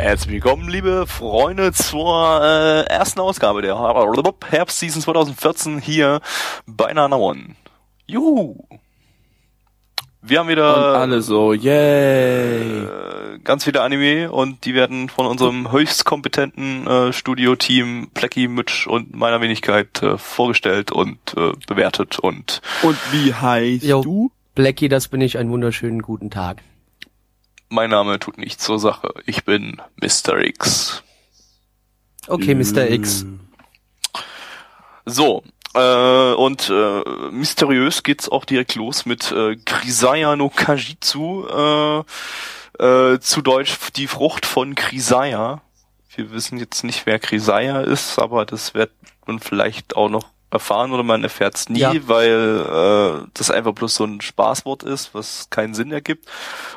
Herzlich willkommen, liebe Freunde, zur äh, ersten Ausgabe der Herbstseason 2014 hier bei Nana One. Juhu! Wir haben wieder Und alle so, yay! äh, ganz viele Anime und die werden von unserem höchst kompetenten äh, Studio-Team Plecky, Mitch und meiner Wenigkeit äh, vorgestellt und äh, bewertet und Und wie heißt Jo. du? Blackie, das bin ich. Einen wunderschönen guten Tag. Mein Name tut nichts zur Sache. Ich bin Mr. X. Okay, Mr. X. So, äh, und äh, mysteriös geht's auch direkt los mit äh, Krisaya no Kajitsu, äh, äh, zu Deutsch die Frucht von Krisaya. Wir wissen jetzt nicht, wer Krisaya ist, aber das wird man vielleicht auch noch erfahren oder man erfährt es nie, Ja. weil äh, das einfach bloß so ein Spaßwort ist, was keinen Sinn ergibt.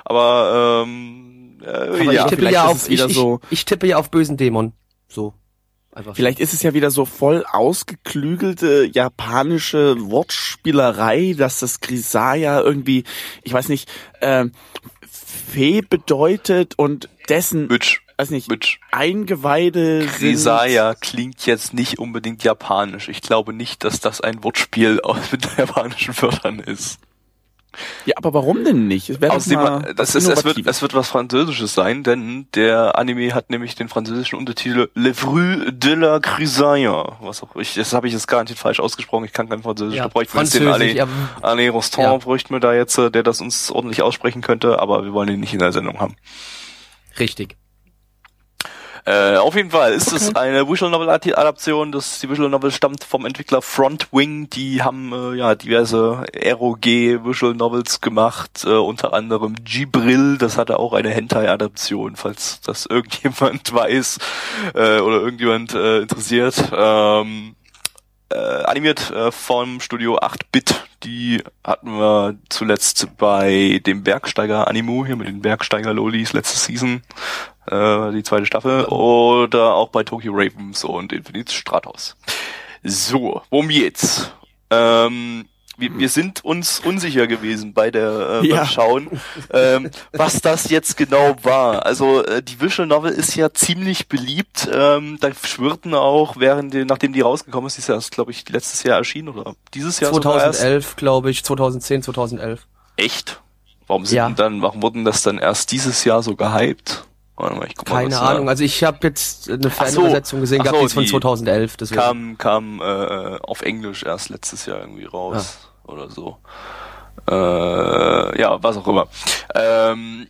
Aber ähm, äh, Aber Ich ja, tippe vielleicht ja ist auf, wieder ich, so- ich, ich tippe ja auf bösen Dämon. So. Einfach. Vielleicht ist es ja wieder so voll ausgeklügelte japanische Wortspielerei, dass das Grisaya irgendwie, ich weiß nicht, äh, Fee bedeutet und dessen, Mitch, weiß nicht, Mitch. Eingeweide sind. Grisaya klingt jetzt nicht unbedingt japanisch. Ich glaube nicht, dass das ein Wortspiel aus mit japanischen Wörtern ist. Ja, aber warum denn nicht? Es wäre doch Außerdem, das ist, es wird, es wird was Französisches sein, denn der Anime hat nämlich den französischen Untertitel Le Fru de la Grisaya. Was auch ich, das habe ich jetzt garantiert falsch ausgesprochen. Ich kann kein Französisch. Ja, da bräuchten wir jetzt den Französisch, Alain, ja. Alain Rostand, Ja. bräuchten wir da jetzt, äh, der das uns ordentlich aussprechen könnte, aber wir wollen ihn nicht in der Sendung haben. Richtig. Äh, auf jeden Fall ist es eine Visual Novel Adaption. Das die Visual Novel stammt vom Entwickler Frontwing. Die haben äh, ja diverse ROG Visual Novels gemacht, äh, unter anderem Gibril. Das hatte auch eine Hentai Adaption, falls das irgendjemand weiß äh, oder irgendjemand äh, interessiert. Ähm, äh, animiert äh, vom Studio 8-Bit. Die hatten wir zuletzt bei dem Bergsteiger Animu hier mit den Bergsteiger Lolis letzte Season, äh, die zweite Staffel, oder auch bei Tokyo Ravens und Infinite Stratos. So, worum geht's? Ähm, wir, wir sind uns unsicher gewesen bei der äh, Ja. Schauen, ähm, was das jetzt genau war. Also äh, die Visual Novel ist ja ziemlich beliebt. Ähm, da schwirrten auch, während die, nachdem die rausgekommen ist, die ist ja, glaube ich, letztes Jahr erschienen oder dieses Jahr sogar erst. 2011, glaube ich. 2010, 2011. Echt? Warum sind Ja. denn dann, warum wurden das dann erst dieses Jahr so gehypt? Warte mal, ich guck mal, Keine was Ahnung. Da Also ich habe jetzt eine Ach so. Fanübersetzung gesehen Ach gehabt, so, die ist von die 2011. Deswegen. kam, kam äh, auf Englisch erst letztes Jahr irgendwie raus oder so. Äh, ja, was auch immer. Ähm,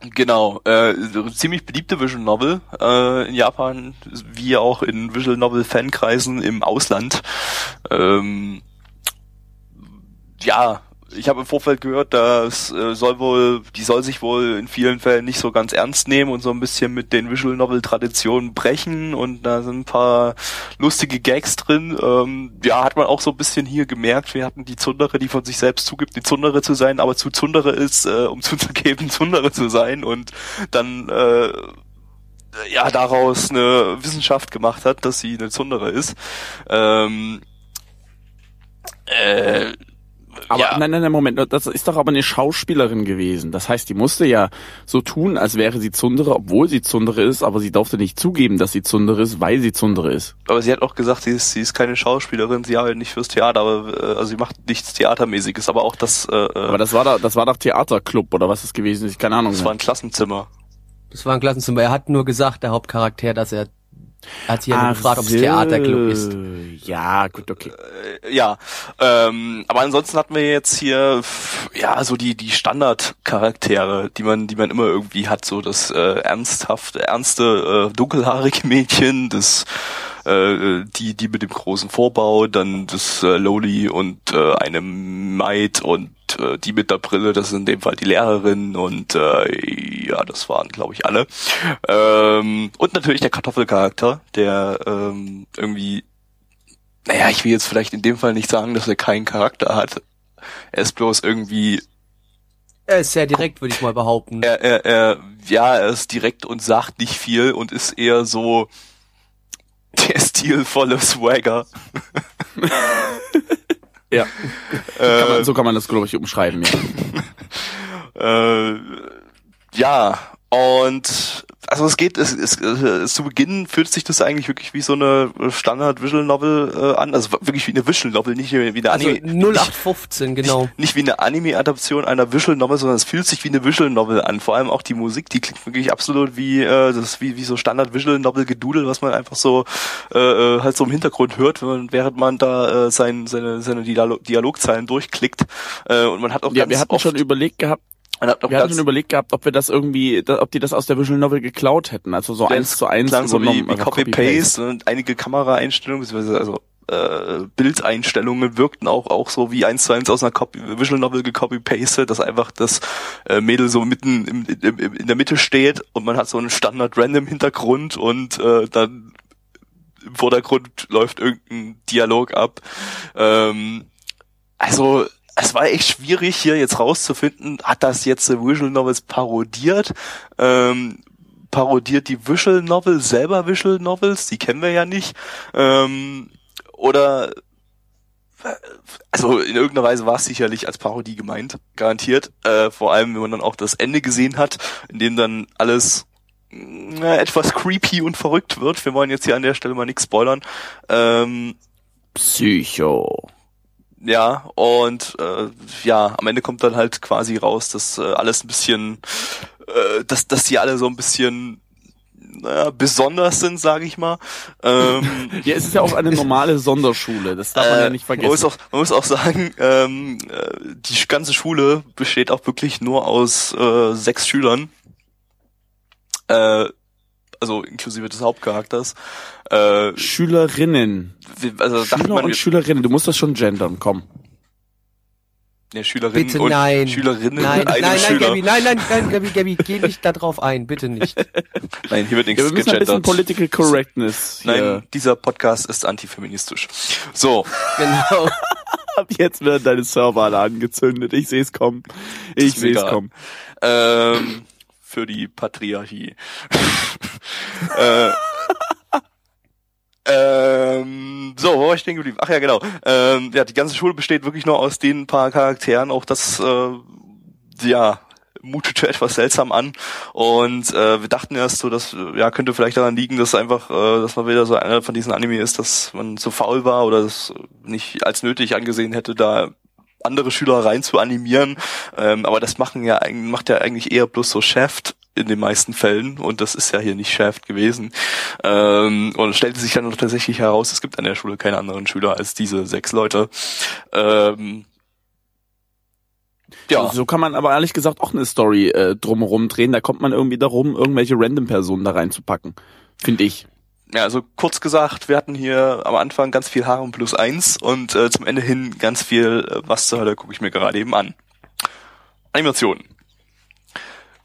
Genau, äh, ziemlich beliebte Visual Novel äh, in Japan, wie auch in Visual Novel Fankreisen im Ausland. Ähm, ja, ich habe im Vorfeld gehört, das äh, soll wohl, die soll sich wohl in vielen Fällen nicht so ganz ernst nehmen und so ein bisschen mit den Visual Novel Traditionen brechen und da sind ein paar lustige Gags drin. Ähm, ja, hat man auch so ein bisschen hier gemerkt, wir hatten die Zundere, die von sich selbst zugibt, die Zundere zu sein, aber zu Zundere ist, äh, um zuzugeben, Zundere zu sein und dann äh, ja daraus eine Wissenschaft gemacht hat, dass sie eine Zundere ist. Ähm, äh, Aber ja. nein, nein, nein, Moment, das ist doch aber eine Schauspielerin gewesen. Das heißt, die musste ja so tun, als wäre sie Zundere, obwohl sie Zundere ist, aber sie durfte nicht zugeben, dass sie Zundere ist, weil sie Zundere ist. Aber sie hat auch gesagt, sie ist, sie ist keine Schauspielerin, sie arbeitet nicht fürs Theater, aber äh, also sie macht nichts Theatermäßiges, aber auch das, äh, Aber das war da, das war doch Theaterclub oder was es gewesen ist, keine Ahnung. das war ein Klassenzimmer. Das war ein Klassenzimmer. Er hat nur gesagt, der Hauptcharakter, dass er hat sich ja nur gefragt, ob es. Theaterclub ist. Ja, gut, okay. Äh, ja, ähm, aber ansonsten hatten wir jetzt hier ja so die die Standardcharaktere, die man die man immer irgendwie hat, so das äh, ernsthaft ernste äh, dunkelhaarige Mädchen, das äh, die die mit dem großen Vorbau, dann das äh, Loli und äh, eine Maid und äh, die mit der Brille, das ist in dem Fall die Lehrerin und äh, ja, das waren glaube ich alle. Ähm, und natürlich der Kartoffelcharakter, der ähm, irgendwie naja, ich will jetzt vielleicht in dem Fall nicht sagen, dass er keinen Charakter hat. Er ist bloß irgendwie Er ist sehr direkt, würde ich mal behaupten. er, er, er, ja, er ist direkt und sagt nicht viel und ist eher so der stilvolle Swagger. Ja. Kann man, so kann man das, glaube ich, umschreiben, ja. Äh, ja, und also es geht, es, es, es, zu Beginn fühlt sich das eigentlich wirklich wie so eine Standard Visual Novel äh, an, also wirklich wie eine Visual Novel, nicht wie eine Also Anime. 0815, genau. Nicht, nicht wie eine Anime-Adaption einer Visual Novel, sondern es fühlt sich wie eine Visual Novel an. Vor allem auch die Musik, die klingt wirklich absolut wie äh, das ist wie, wie so Standard Visual Novel Gedudel, was man einfach so äh, äh, halt so im Hintergrund hört, wenn man, während man da äh, sein, seine, seine Dialog Dialogzeilen durchklickt. Äh, und man hat auch Ja, ganz wir hatten oft, schon überlegt gehabt, hat auch wir hatten schon überlegt gehabt, ob wir das irgendwie, ob die das aus der Visual Novel geklaut hätten, also so eins zu eins klang so wie, wie Copy-Paste und einige Kameraeinstellungen, also äh, Bildeinstellungen wirkten auch auch so wie eins zu eins aus einer Copy Visual Novel gecopy-pastet, dass einfach das äh, Mädel so mitten im, im, im, in der Mitte steht und man hat so einen Standard-Random-Hintergrund und äh, dann im Vordergrund läuft irgendein Dialog ab. Ähm, also es war echt schwierig hier jetzt rauszufinden, hat das jetzt Visual Novels parodiert? Ähm, parodiert die Visual Novel selber Visual Novels? Die kennen wir ja nicht. Ähm, oder also in irgendeiner Weise war es sicherlich als Parodie gemeint, garantiert. Äh, vor allem, wenn man dann auch das Ende gesehen hat, in dem dann alles na, etwas creepy und verrückt wird. Wir wollen jetzt hier an der Stelle mal nichts spoilern. Ähm, Psycho. Ja, und äh, ja, am Ende kommt dann halt quasi raus, dass äh, alles ein bisschen, äh, dass, dass die alle so ein bisschen naja, besonders sind, sage ich mal. Ähm, Ja, es ist ja auch eine normale Sonderschule, das darf man ja nicht Man muss vergessen. auch, man muss auch sagen, ähm, äh, die ganze Schule besteht auch wirklich nur aus äh, sechs Schülern. Äh, also inklusive des Hauptcharakters. Äh, Schülerinnen. wie- also dachte Schüler man, und Schülerinnen, du musst das schon gendern, komm. ja, Schülerinnen Bitte und nein. Schülerinnen Nein, nein, nein, Schüler. Gabi, nein, nein, nein, Gabi, Gabi, geh nicht da drauf ein, bitte nicht. Nein, hier wird Ja, nichts wir müssen ein bisschen gegendert. Political Correctness Nein, hier. dieser Podcast ist antifeministisch. So, Genau. Ab jetzt werden deine Server alle angezündet. Ich sehe es kommen. Ich sehe es kommen. ähm, für die Patriarchie. äh, ähm, so, wo war ich stehen geblieben? Ach ja, genau. Ähm, ja, die ganze Schule besteht wirklich nur aus den paar Charakteren. Auch das, äh, ja, mutete etwas seltsam an. Und äh, wir dachten erst so, dass äh, ja könnte vielleicht daran liegen, dass einfach, äh, dass man wieder so einer von diesen Anime ist, dass man zu faul war oder das nicht als nötig angesehen hätte, da andere Schüler rein zu animieren. Ähm, aber das machen ja macht ja eigentlich eher bloß so Shaft in den meisten Fällen und das ist ja hier nicht Shaft gewesen. Ähm, und es stellte sich dann tatsächlich heraus, es gibt an der Schule keine anderen Schüler als diese sechs Leute. Ähm, ja, So kann man aber ehrlich gesagt auch eine Story äh, drumherum drehen. Da kommt man irgendwie darum, irgendwelche Random-Personen da reinzupacken. Finde ich. ja, also kurz gesagt, wir hatten hier am Anfang ganz viel Harem plus eins und äh, zum Ende hin ganz viel, äh, was zur Hölle gucke ich mir gerade eben an. Animationen.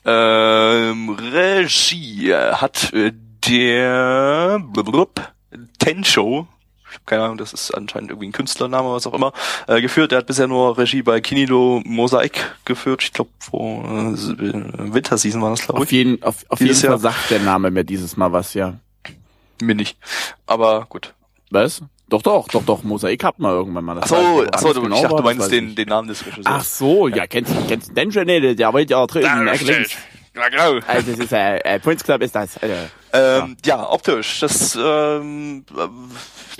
Ähm, Regie hat äh, der blub, Tencho, ich habe keine Ahnung, das ist anscheinend irgendwie ein Künstlername, was auch immer, äh, geführt. Er hat bisher nur Regie bei Kinido Mosaik geführt. Ich glaube, vor äh, Winterseason war das, glaube Auf ich. jeden, auf, auf jeden Fall Jahr- sagt der Name mir dieses Mal was, ja. Mir nicht. Aber gut. Was? Doch, doch, doch, doch. Mosaik hat mal irgendwann mal. Ach Das so, weiß ich. ach so du, genau ich dachte, du meinst den, den Namen des Regisseurs. Ach so, ja, kennst du kennst du den schon nicht? Der wird ja drin. Ja. Ja, genau. Also, das ist, äh, äh, Prince Club ist das. Äh, Ähm, ja. optisch. Das ähm, äh,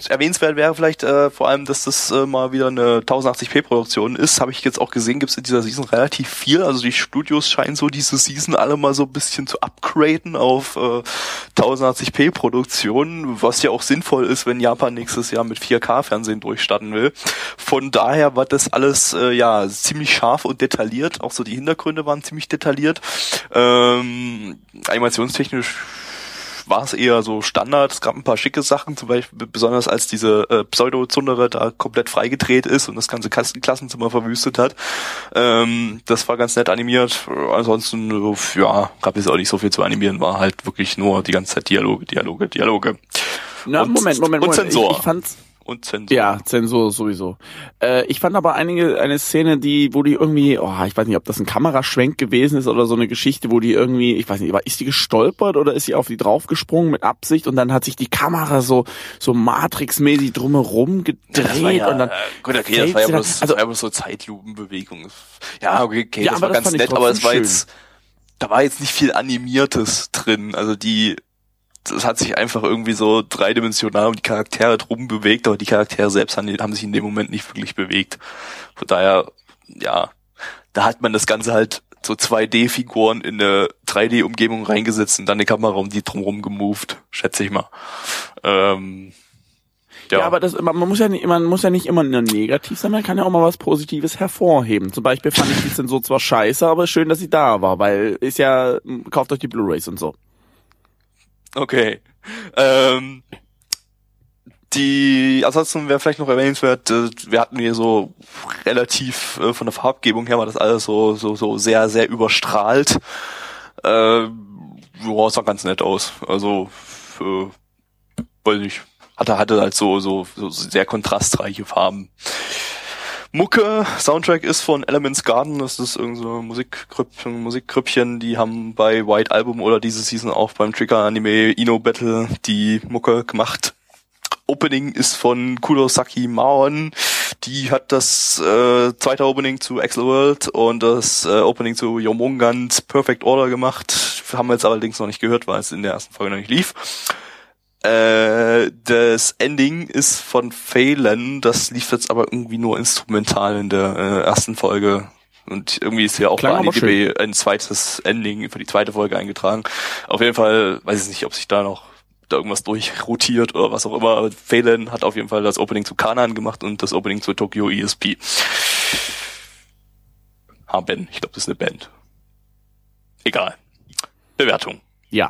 erwähnenswert wäre vielleicht äh, vor allem, dass das äh, mal wieder eine 1080p-Produktion ist. Habe ich jetzt auch gesehen, gibt es in dieser Season relativ viel. Also die Studios scheinen so diese Season alle mal so ein bisschen zu upgraden auf äh, 1080p-Produktionen, was ja auch sinnvoll ist, wenn Japan nächstes Jahr mit 4K-Fernsehen durchstarten will. Von daher war das alles äh, ja ziemlich scharf und detailliert. Auch so die Hintergründe waren ziemlich detailliert. Ähm, animationstechnisch war es eher so Standard. Es gab ein paar schicke Sachen, zum Beispiel besonders als diese äh, Pseudo-Zundere da komplett freigedreht ist und das ganze Kasten Klassenzimmer verwüstet hat. Ähm, das war ganz nett animiert. Ansonsten, ja, gab es auch nicht so viel zu animieren, war halt wirklich nur die ganze Zeit Dialoge, Dialoge, Dialoge. Na, Und- Moment, Moment, und Moment. Zensor. Ich, ich fand's, Und Zensur. Ja, Zensur sowieso. Äh, ich fand aber einige eine Szene, die, wo die irgendwie, oh, ich weiß nicht, ob das ein Kameraschwenk gewesen ist oder so eine Geschichte, wo die irgendwie, ich weiß nicht, ist die gestolpert oder ist sie auf die draufgesprungen mit Absicht und dann hat sich die Kamera so so Matrix-mäßig drumherum gedreht ja, und dann äh, gut, okay, das war ja bloß, also war ja bloß so Zeitlupenbewegung. Ja, okay, okay Ja, das war das ganz nett, aber es war jetzt, da war jetzt nicht viel Animiertes drin. Also die, das hat sich einfach irgendwie so dreidimensional um die Charaktere drum bewegt, aber die Charaktere selbst haben, haben sich in dem Moment nicht wirklich bewegt. Von daher, ja, da hat man das Ganze halt so 2D-Figuren in eine 3D-Umgebung reingesetzt und dann eine Kamera um die drumherum gemoved, schätze ich mal. Ähm, Ja, aber das, man muss ja nicht, man muss ja nicht immer nur negativ sein, man kann ja auch mal was Positives hervorheben. Zum Beispiel fand ich die Zensur zwar scheiße, aber schön, dass sie da war, weil ist ja, kauft euch die Blu-Rays und so. Okay. Ähm, die, ansonsten wäre vielleicht noch erwähnenswert, äh, wir hatten hier so relativ äh, von der Farbgebung her war das alles so, so, so sehr, sehr überstrahlt. Äh, ja, sah ganz nett aus. Also, äh, weiß nicht, hatte, hatte halt so, so, so sehr kontrastreiche Farben. Mucke, Soundtrack ist von Elements Garden, das ist irgend so Musikgrüppchen, Musikgrüppchen, die haben bei White Album oder diese Season auch beim Trigger Anime Ino Battle die Mucke gemacht. Opening ist von Kurosaki Maon, die hat das äh, zweite Opening zu Axel World und das äh, Opening zu Yomongans Perfect Order gemacht. Haben wir jetzt allerdings noch nicht gehört, weil es in der ersten Folge noch nicht lief. Äh, das Ending ist von Phelan, das lief jetzt aber irgendwie nur instrumental in der äh, ersten Folge. Und irgendwie ist ja auch Klang bei AniDB ein zweites Ending für die zweite Folge eingetragen. Auf jeden Fall weiß ich nicht, ob sich da noch da irgendwas durchrotiert oder was auch immer. Aber Phelan hat auf jeden Fall das Opening zu Kanan gemacht und das Opening zu Tokyo ESP. Haben, ich glaube, das ist eine Band. Egal. Bewertung. Ja.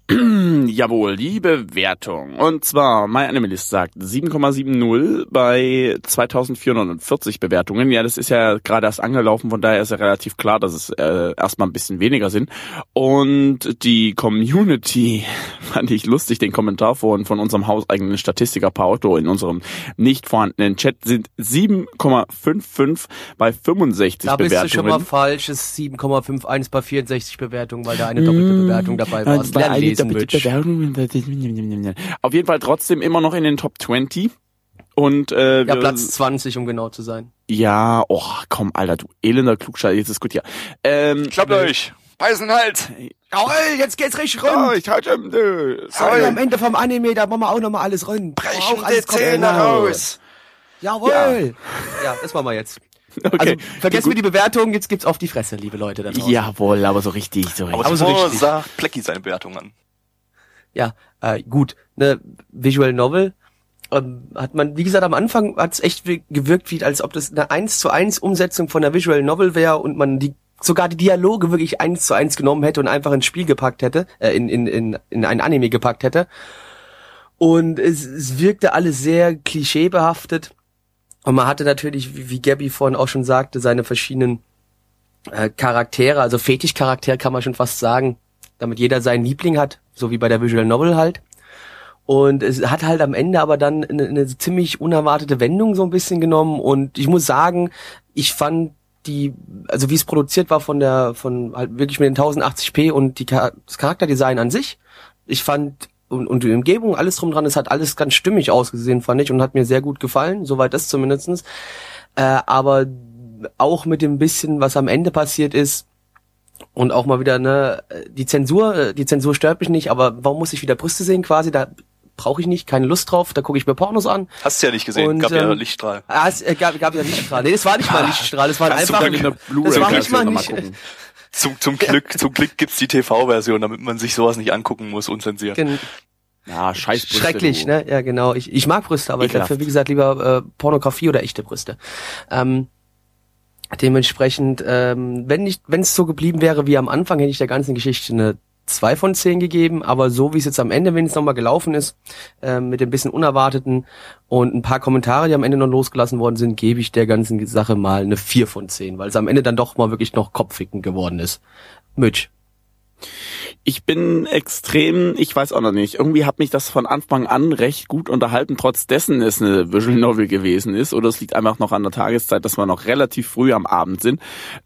Jawohl, die Bewertung. Und zwar, My Animalist sagt 7,70 bei 2440 Bewertungen. Ja, das ist ja gerade erst angelaufen, von daher ist ja relativ klar, dass es äh, erstmal ein bisschen weniger sind. Und die Community fand ich lustig, den Kommentar von, von unserem hauseigenen Statistiker Paotto in unserem nicht vorhandenen Chat sind 7,55 bei 65 Da bist Bewertungen. du schon mal falsch. Es ist 7,51 bei 64 Bewertungen, weil da eine doppelte Bewertung dabei war. Bewertung. Auf jeden Fall trotzdem immer noch in den Top 20. Und äh, Ja, Platz 20, um genau zu sein. Ja, oh, komm, Alter, du elender Klugscheißer, jetzt ist gut hier. Ähm, Klappt euch! Beißen halt! Jawohl, jetzt geht's richtig rund. ich halt schon, äh, Jawohl, am Ende vom Anime, da machen wir auch nochmal alles rund. Auch alles komplett- Jawohl. Ja, das machen wir jetzt. Okay. Also, vergessen wir die Bewertung, jetzt gibt's auf die Fresse, liebe Leute da draußen. Jawohl, aber so richtig, so richtig. Aber, Aber so richtig. sagt Plecki seine Bewertung an. Ja, äh, gut. Ne Visual Novel ähm, hat man, wie gesagt, am Anfang hat's echt wie- gewirkt, wie als ob das eine 1 zu 1 Umsetzung von der Visual Novel wäre und man die sogar die Dialoge wirklich eins zu eins genommen hätte und einfach ins Spiel gepackt hätte, äh, in, in, in, in ein Anime gepackt hätte. Und es, es wirkte alles sehr klischeebehaftet. Und man hatte natürlich, wie, wie Gabby vorhin auch schon sagte, seine verschiedenen äh, Charaktere, also Fetischcharaktere kann man schon fast sagen, damit jeder seinen Liebling hat, so wie bei der Visual Novel halt. Und es hat halt am Ende aber dann eine, eine ziemlich unerwartete Wendung so ein bisschen genommen. Und ich muss sagen, ich fand die, also wie es produziert war von der, von halt wirklich mit den 1080p und die, das Charakterdesign an sich, ich fand und, und die Umgebung, alles drum dran, es hat alles ganz stimmig ausgesehen, fand ich, und hat mir sehr gut gefallen, soweit das zumindestens. Äh, aber auch mit dem bisschen, was am Ende passiert ist, und auch mal wieder, ne, die Zensur, äh, die Zensur stört mich nicht, aber warum muss ich wieder Brüste sehen quasi? Da brauche ich nicht, keine Lust drauf, da gucke ich mir Pornos an. Hast du ja nicht gesehen, Und, gab ja ähm, Lichtstrahl. Ah, es äh, gab, gab ja Lichtstrahl. Nee, das war nicht mal Lichtstrahl, das war einfach. dann in der das war Blu-ray nicht mal noch nicht. Zum, zum Glück, zum Glück gibt's die TV-Version, damit man sich sowas nicht angucken muss, unzensiert. Gen- Ja, scheiß Brüste, Schrecklich, du. ne? Ja, genau. Ich, ich mag Brüste, aber ich Ekelhaft. dafür, wie gesagt, lieber äh, Pornografie oder echte Brüste. Ähm, dementsprechend, ähm, wenn nicht, wenn es so geblieben wäre wie am Anfang, hätte ich der ganzen Geschichte eine zwei von zehn gegeben, aber so wie es jetzt am Ende, wenn es nochmal gelaufen ist, äh, mit dem bisschen Unerwarteten und ein paar Kommentare, die am Ende noch losgelassen worden sind, gebe ich der ganzen Sache mal eine vier von zehn, weil es am Ende dann doch mal wirklich noch kopfficken geworden ist. Mitch. Ich bin extrem, ich weiß auch noch nicht, irgendwie hat mich das von Anfang an recht gut unterhalten, trotz dessen es eine Visual Novel gewesen ist. Oder es liegt einfach noch an der Tageszeit, dass wir noch relativ früh am Abend sind.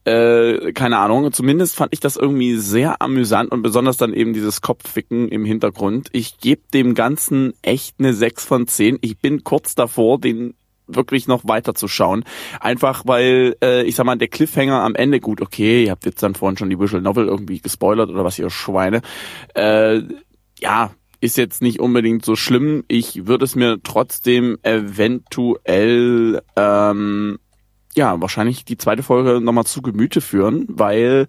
Äh, keine Ahnung, zumindest fand ich das irgendwie sehr amüsant und besonders dann eben dieses Kopfwicken im Hintergrund. Ich gebe dem Ganzen echt eine 6 von 10. Ich bin kurz davor, den wirklich noch weiter zu schauen. Einfach weil, äh, ich sag mal, der Cliffhanger am Ende, gut, okay, ihr habt jetzt dann vorhin schon die Visual Novel irgendwie gespoilert oder was ihr Schweine. Äh, ja, ist jetzt nicht unbedingt so schlimm. Ich würde es mir trotzdem eventuell ähm, ja wahrscheinlich die zweite Folge nochmal zu Gemüte führen, weil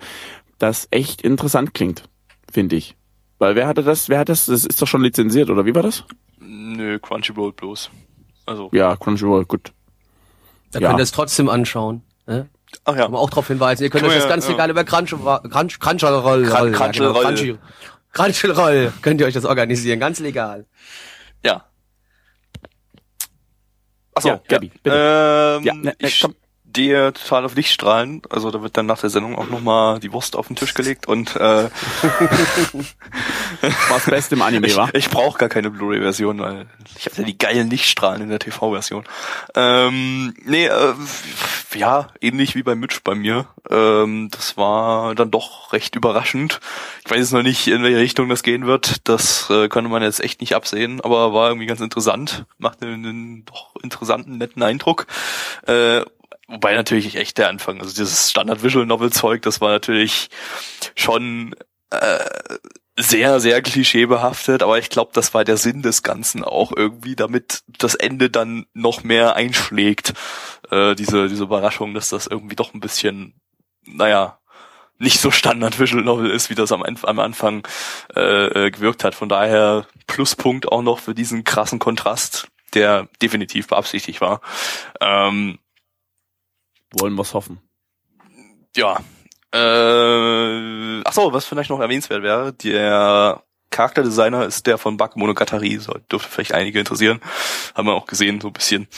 das echt interessant klingt, finde ich. Weil wer hatte das? Wer hat das? Das ist doch schon lizenziert, oder wie war das? Nö, Crunchyroll bloß. Also. Ja, Crunchyroll, gut. Da Ja. könnt ihr es trotzdem anschauen. Ne? Ach ja. Kann man auch darauf hinweisen. Ihr könnt Kann euch das ja, ganz ja. legal über Crunchyroll, Crunch, Crunchyroll, Crun- ja, genau, Crunchyroll. Crunchy- Crunchyroll, könnt ihr euch das organisieren, ganz legal. Ja. Achso, Ja, Gabi, bitte. Ähm, Ja, ne, ne, ich komm. Stehe total auf Lichtstrahlen. Also da wird dann nach der Sendung auch nochmal die Wurst auf den Tisch gelegt und äh, Was Beste im Anime, ich, war? ich brauche gar keine Blu-ray-Version, weil ich habe ja die geilen Lichtstrahlen in der TV-Version. Ähm, nee, äh, ja, ähnlich wie bei Mitch bei mir. Ähm, das war dann doch recht überraschend. Ich weiß jetzt noch nicht, in welche Richtung das gehen wird. Das äh, konnte man jetzt echt nicht absehen, aber war irgendwie ganz interessant. Macht einen, einen doch interessanten, netten Eindruck. Äh, wobei natürlich echt der Anfang, also dieses Standard-Visual-Novel-Zeug, das war natürlich schon äh, sehr, sehr klischeebehaftet, aber ich glaube, das war der Sinn des Ganzen auch irgendwie, damit das Ende dann noch mehr einschlägt. Äh, diese, diese Überraschung, dass das irgendwie doch ein bisschen, naja, nicht so Standard Visual Novel ist, wie das am, am Anfang äh, äh, gewirkt hat. Von daher Pluspunkt auch noch für diesen krassen Kontrast, der definitiv beabsichtigt war. Ähm, Wollen wir's hoffen. ja. Äh, ach so, was vielleicht noch erwähnenswert wäre, der Charakterdesigner ist der von Bakemonogatari, so dürfte vielleicht einige interessieren. Haben wir auch gesehen, so ein bisschen.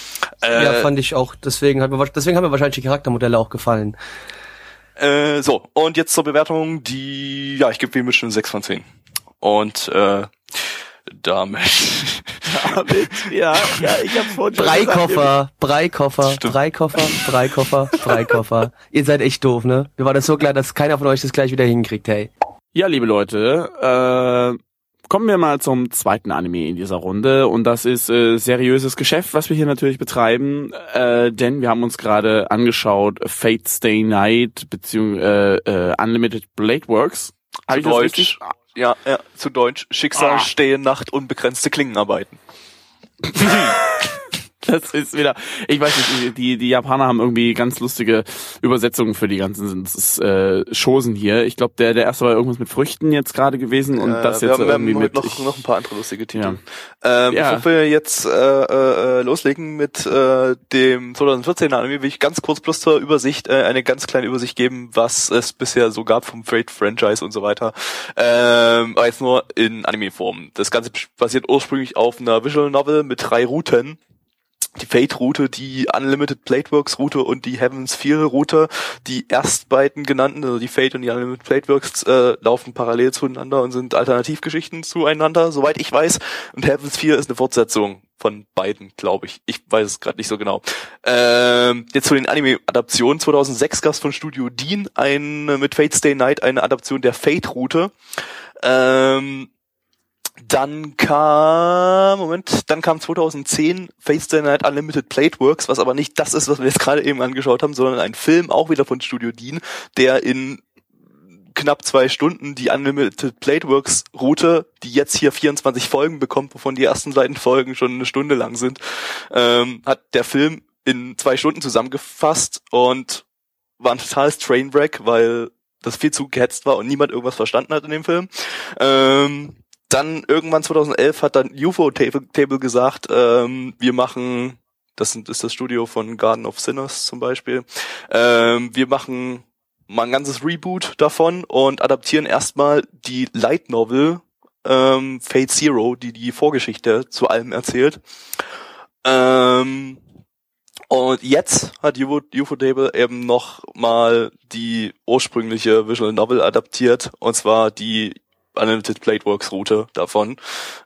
Äh, ja, fand ich auch. Deswegen hat mir, deswegen haben mir wahrscheinlich die Charaktermodelle auch gefallen. Äh, so, und jetzt zur Bewertung, die, ja, ich gebe wie schon 6 von 10. Und äh, damit, Damit, ja, ja, ich hab's vorhin schon gesagt. Breikoffer, Breikoffer, Stimmt. Breikoffer, Breikoffer, Breikoffer. Ihr seid echt doof, ne? Mir war das so klar, dass keiner von euch das gleich wieder hinkriegt, hey. Ja, liebe Leute, äh, kommen wir mal zum zweiten Anime in dieser Runde und das ist äh, seriöses Geschäft, was wir hier natürlich betreiben, äh, denn wir haben uns gerade angeschaut Fate Stay Night beziehungsweise äh, äh, Unlimited Blade Works. Hab zu ich das Deutsch, richtig? Ja, ja, zu Deutsch, Schicksal, Ah. Stehen, Nacht, unbegrenzte Klingenarbeiten. Das ist wieder, ich weiß nicht, die, die Japaner haben irgendwie ganz lustige Übersetzungen für die ganzen äh, Chosen hier. Ich glaube, der, der erste war irgendwas mit Früchten jetzt gerade gewesen und Äh, das wir jetzt haben, wir irgendwie haben mit noch, ich, noch ein paar andere lustige Titel. Ja. Ähm, Ja. Bevor wir jetzt äh, äh, äh, loslegen mit äh, dem 2014er Anime, will ich ganz kurz bloß zur Übersicht äh, eine ganz kleine Übersicht geben, was es bisher so gab vom Fate Franchise und so weiter. Ähm, aber jetzt nur in Anime-Form. Das Ganze basiert ursprünglich auf einer Visual Novel mit drei Routen die Fate-Route, die Unlimited Plateworks-Route und die Heavens Feel-Route. Die erst beiden genannten, also die Fate und die Unlimited Plateworks, äh, laufen parallel zueinander und sind Alternativgeschichten zueinander, soweit ich weiß. Und Heavens Feel ist eine Fortsetzung von beiden, glaube ich. Ich weiß es gerade nicht so genau. Ähm, jetzt zu den Anime-Adaptionen. 2006 gab es von Studio Dean ein, mit Fate Stay Night eine Adaption der Fate-Route. Ähm, dann kam, Moment, dann kam 2010 Face the Night Unlimited Plateworks, was aber nicht das ist, was wir jetzt gerade eben angeschaut haben, sondern ein Film, auch wieder von Studio Dean, der in knapp zwei Stunden die Unlimited Plateworks Route, die jetzt hier 24 Folgen bekommt, wovon die ersten beiden Folgen schon eine Stunde lang sind, ähm, hat der Film in zwei Stunden zusammengefasst und war ein totales Trainwreck, weil das viel zu gehetzt war und niemand irgendwas verstanden hat in dem Film. Ähm, dann irgendwann 2011 hat dann UFO Table, Table gesagt, ähm, wir machen, das ist das Studio von Garden of Sinners zum Beispiel, ähm, wir machen mal ein ganzes Reboot davon und adaptieren erstmal die Light Novel ähm, Fate Zero, die die Vorgeschichte zu allem erzählt. Ähm, und jetzt hat UFO, Ufotable eben noch mal die ursprüngliche Visual Novel adaptiert, und zwar die Unlimited Plateworks Route davon,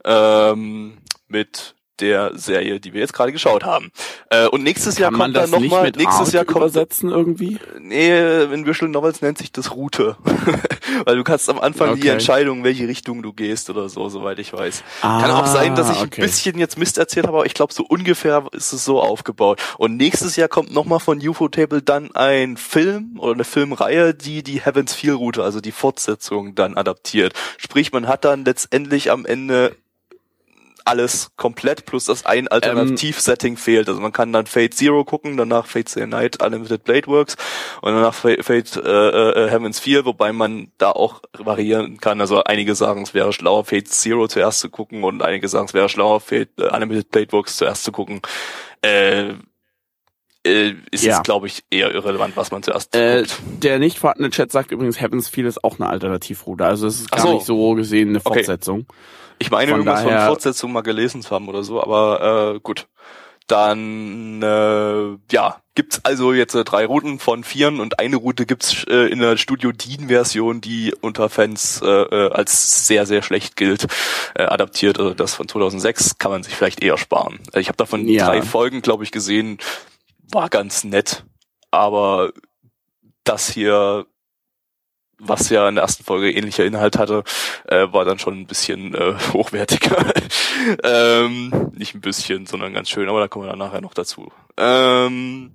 ähm, mit der Serie, die wir jetzt gerade geschaut haben. Äh, und nächstes Kann Jahr man kommt das dann nicht nochmal, mit nächstes Arc Jahr kommt, übersetzen irgendwie? nee, in Visual Novels nennt sich das Route. Weil du kannst am Anfang die Okay. Entscheidung, welche Richtung du gehst oder so, soweit ich weiß. Kann auch Ah, sein, dass ich okay. ein bisschen jetzt Mist erzählt habe, aber ich glaube, so ungefähr ist es so aufgebaut. Und nächstes Jahr kommt nochmal von UFO Table dann ein Film oder eine Filmreihe, die die Heavens Feel Route, also die Fortsetzung dann adaptiert. Sprich, man hat dann letztendlich am Ende alles komplett, plus dass ein Alternativ-Setting fehlt. Also man kann dann Fate Zero gucken, danach Fate Stay Night, Unlimited Blade Works und danach Fate, Fate äh, äh, Heavens Feel, wobei man da auch variieren kann. Also einige sagen, es wäre schlauer, Fate Zero zuerst zu gucken und einige sagen, es wäre schlauer, Fate äh, Unlimited Blade Works zuerst zu gucken. Äh, äh, ist Ja. jetzt, glaube ich, eher irrelevant, was man zuerst Äh, guckt. der nicht vorhandene Chat sagt übrigens, Heavens Feel ist auch eine Alternativroute. Also es ist gar so. nicht so gesehen eine Okay. Ich meine, Von irgendwas daher- von Fortsetzung mal gelesen zu haben oder so, aber äh, gut. Dann äh, ja, gibt's also jetzt äh, drei Routen von vieren und eine Route gibt's äh, in der Studio Dean Version, die unter Fans äh, äh, als sehr sehr schlecht gilt, äh, adaptiert. Also das von 2006 kann man sich vielleicht eher sparen. Äh, Ich habe davon Ja. drei Folgen, glaube ich, gesehen, war ganz nett, aber das hier was ja in der ersten Folge ähnlicher Inhalt hatte, äh, war dann schon ein bisschen äh, hochwertiger. ähm, nicht ein bisschen, sondern ganz schön, aber da kommen wir dann nachher noch dazu. Ähm,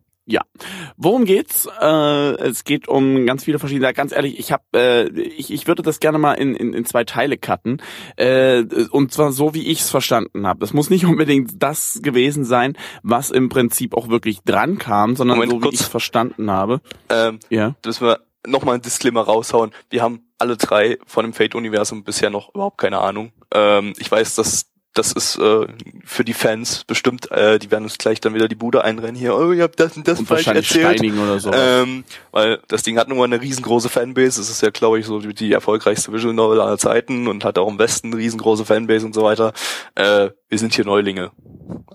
Worum geht's? Äh, es geht um ganz viele verschiedene. Ganz ehrlich, ich habe, äh, ich, ich würde das gerne mal in, in, in zwei Teile cutten. Äh, und zwar so, wie ich es verstanden habe. Das muss nicht unbedingt das gewesen sein, was im Prinzip auch wirklich dran kam, sondern Moment, so, wie kurz. ich es verstanden habe. ähm, Ja. müssen wir nochmal ein Disclaimer raushauen. Wir haben alle drei von dem Fate-Universum bisher noch überhaupt keine Ahnung. Ähm, ich weiß, dass das ist äh, für die Fans bestimmt, äh, die werden uns gleich dann wieder die Bude einrennen hier, oh, ihr habt das und das Und falsch erzählt. oder so. Ähm, weil das Ding hat nun mal eine riesengroße Fanbase. Es ist ja, glaube ich, so die- die erfolgreichste Visual Novel aller Zeiten und hat auch im Westen eine riesengroße Fanbase und so weiter. Äh, wir sind hier Neulinge.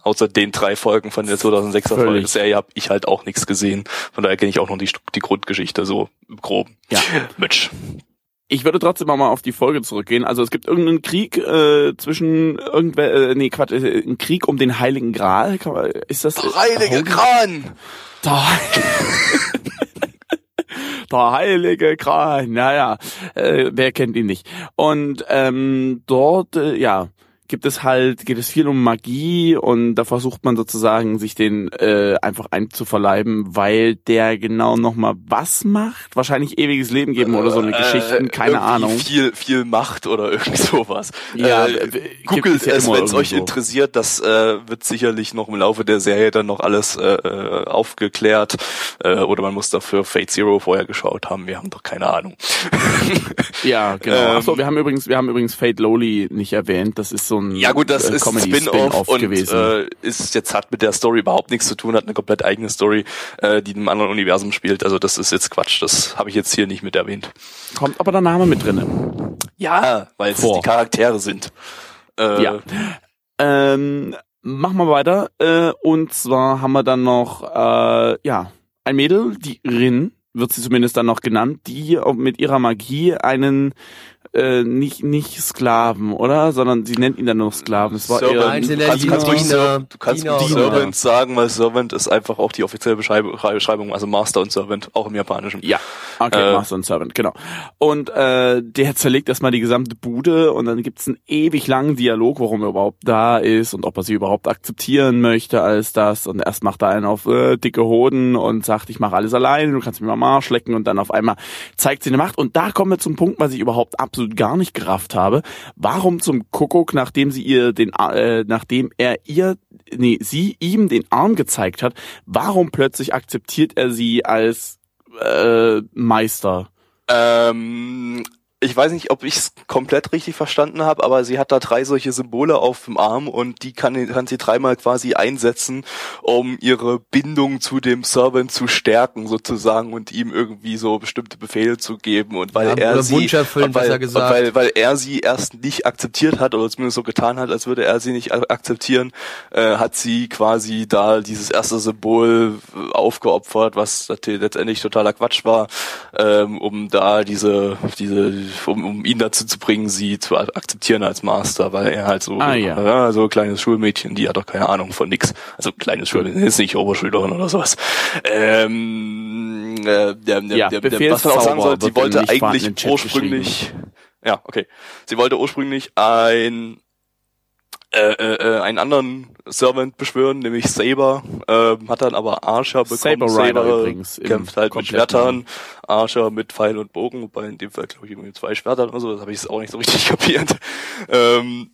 Außer den drei Folgen von der 2006er Folge Völlig. Serie habe ich halt auch nichts gesehen. Von daher kenne ich auch noch die, die Grundgeschichte so im Groben. Ja. Mitch. Ich würde trotzdem auch mal auf die Folge zurückgehen. Also es gibt irgendeinen Krieg äh, zwischen irgendwer, äh, nee Quatsch, äh, ein Krieg um den Heiligen Gral. Kann man, ist das? Heilige Holy- Kran! Der, der Heilige Gral. Naja, äh, wer kennt ihn nicht? Und ähm, dort, äh, ja. Gibt es halt, geht es viel um Magie und da versucht man sozusagen sich den äh, einfach einzuverleiben, weil der genau nochmal was macht? Wahrscheinlich ewiges Leben geben oder so eine Geschichten, keine Äh, Ahnung. Viel, viel Macht oder irgendwie sowas. Ja, äh, äh, googelt es ja es, wenn es euch interessiert. Das äh, wird sicherlich noch im Laufe der Serie dann noch alles äh, äh, aufgeklärt. Äh, oder man muss dafür Fate Zero vorher geschaut haben. Wir haben doch keine Ahnung. Ja, genau. Ähm, Achso, wir haben übrigens, wir haben übrigens Fate Lowly nicht erwähnt. Das ist so ein Ja gut, das äh, ist Comedy Spin-off und gewesen. äh, ist jetzt hat mit der Story überhaupt nichts zu tun, hat eine komplett eigene Story, äh, die in einem anderen Universum spielt. Also das ist jetzt Quatsch. Das habe ich jetzt hier nicht mit erwähnt. Kommt aber der Name mit drinne. Ja, weil es die Charaktere sind. Äh, Ja. Ähm, machen wir weiter. Äh, und zwar haben wir dann noch, äh, ja, ein Mädel, die Rin, wird sie zumindest dann noch genannt, die mit ihrer Magie einen äh, nicht nicht Sklaven, oder? Sondern sie nennt ihn dann noch Sklaven. Es war Servant. eher Nein, sie du kannst, ihn kannst ruhig Diener, Ser- du kannst Diener Servant sagen, weil Servant ist einfach auch die offizielle Beschreib- Beschreibung, also Master und Servant, auch im Japanischen. Ja, okay, Äh, Master und Servant, genau. Und äh, der zerlegt erstmal die gesamte Bude und dann gibt's einen ewig langen Dialog, warum er überhaupt da ist und ob er sie überhaupt akzeptieren möchte als das. Und erst macht er einen auf äh, dicke Hoden und sagt, ich mache alles alleine, du kannst mir mal am Arsch lecken und dann auf einmal zeigt sie eine Macht. Und da kommen wir zum Punkt, was ich überhaupt absolut gar nicht gerafft habe. Warum zum Kuckuck, nachdem sie ihr den, äh, nachdem er ihr, nee, sie ihm den Arm gezeigt hat, warum plötzlich akzeptiert er sie als äh, Meister. Ähm, ich weiß nicht, ob ich es komplett richtig verstanden habe, aber sie hat da drei solche Symbole auf dem Arm und die kann, kann sie dreimal quasi einsetzen, um ihre Bindung zu dem Servant zu stärken sozusagen und ihm irgendwie so bestimmte Befehle zu geben und weil Ja, er sie erfüllen, weil, besser gesagt. und weil, weil er sie erst nicht akzeptiert hat oder zumindest so getan hat, als würde er sie nicht akzeptieren, äh, hat sie quasi da dieses erste Symbol äh, aufgeopfert, was natürlich letztendlich totaler Quatsch war, ähm, um da diese, diese, um, um ihn dazu zu bringen, sie zu akzeptieren als Master, weil er halt so, Ah, ja. ja, so ein kleines Schulmädchen, die hat doch keine Ahnung von nix. Also kleines Schulmädchen, ist nicht Oberschülerin oder sowas. Ähm, äh, der, der, Ja, der, der, was man auch sagen soll, sie wollte eigentlich ursprünglich, ja, okay. Sie wollte ursprünglich ein äh, äh, äh, einen anderen Servant beschwören, nämlich Saber, ähm, hat dann aber Archer bekommen. Saber Rider übrigens im kämpft halt mit Schwertern, Archer mit Pfeil und Bogen, wobei in dem Fall glaube ich mit zwei Schwertern oder so, das habe ich auch nicht so richtig kapiert. Ähm,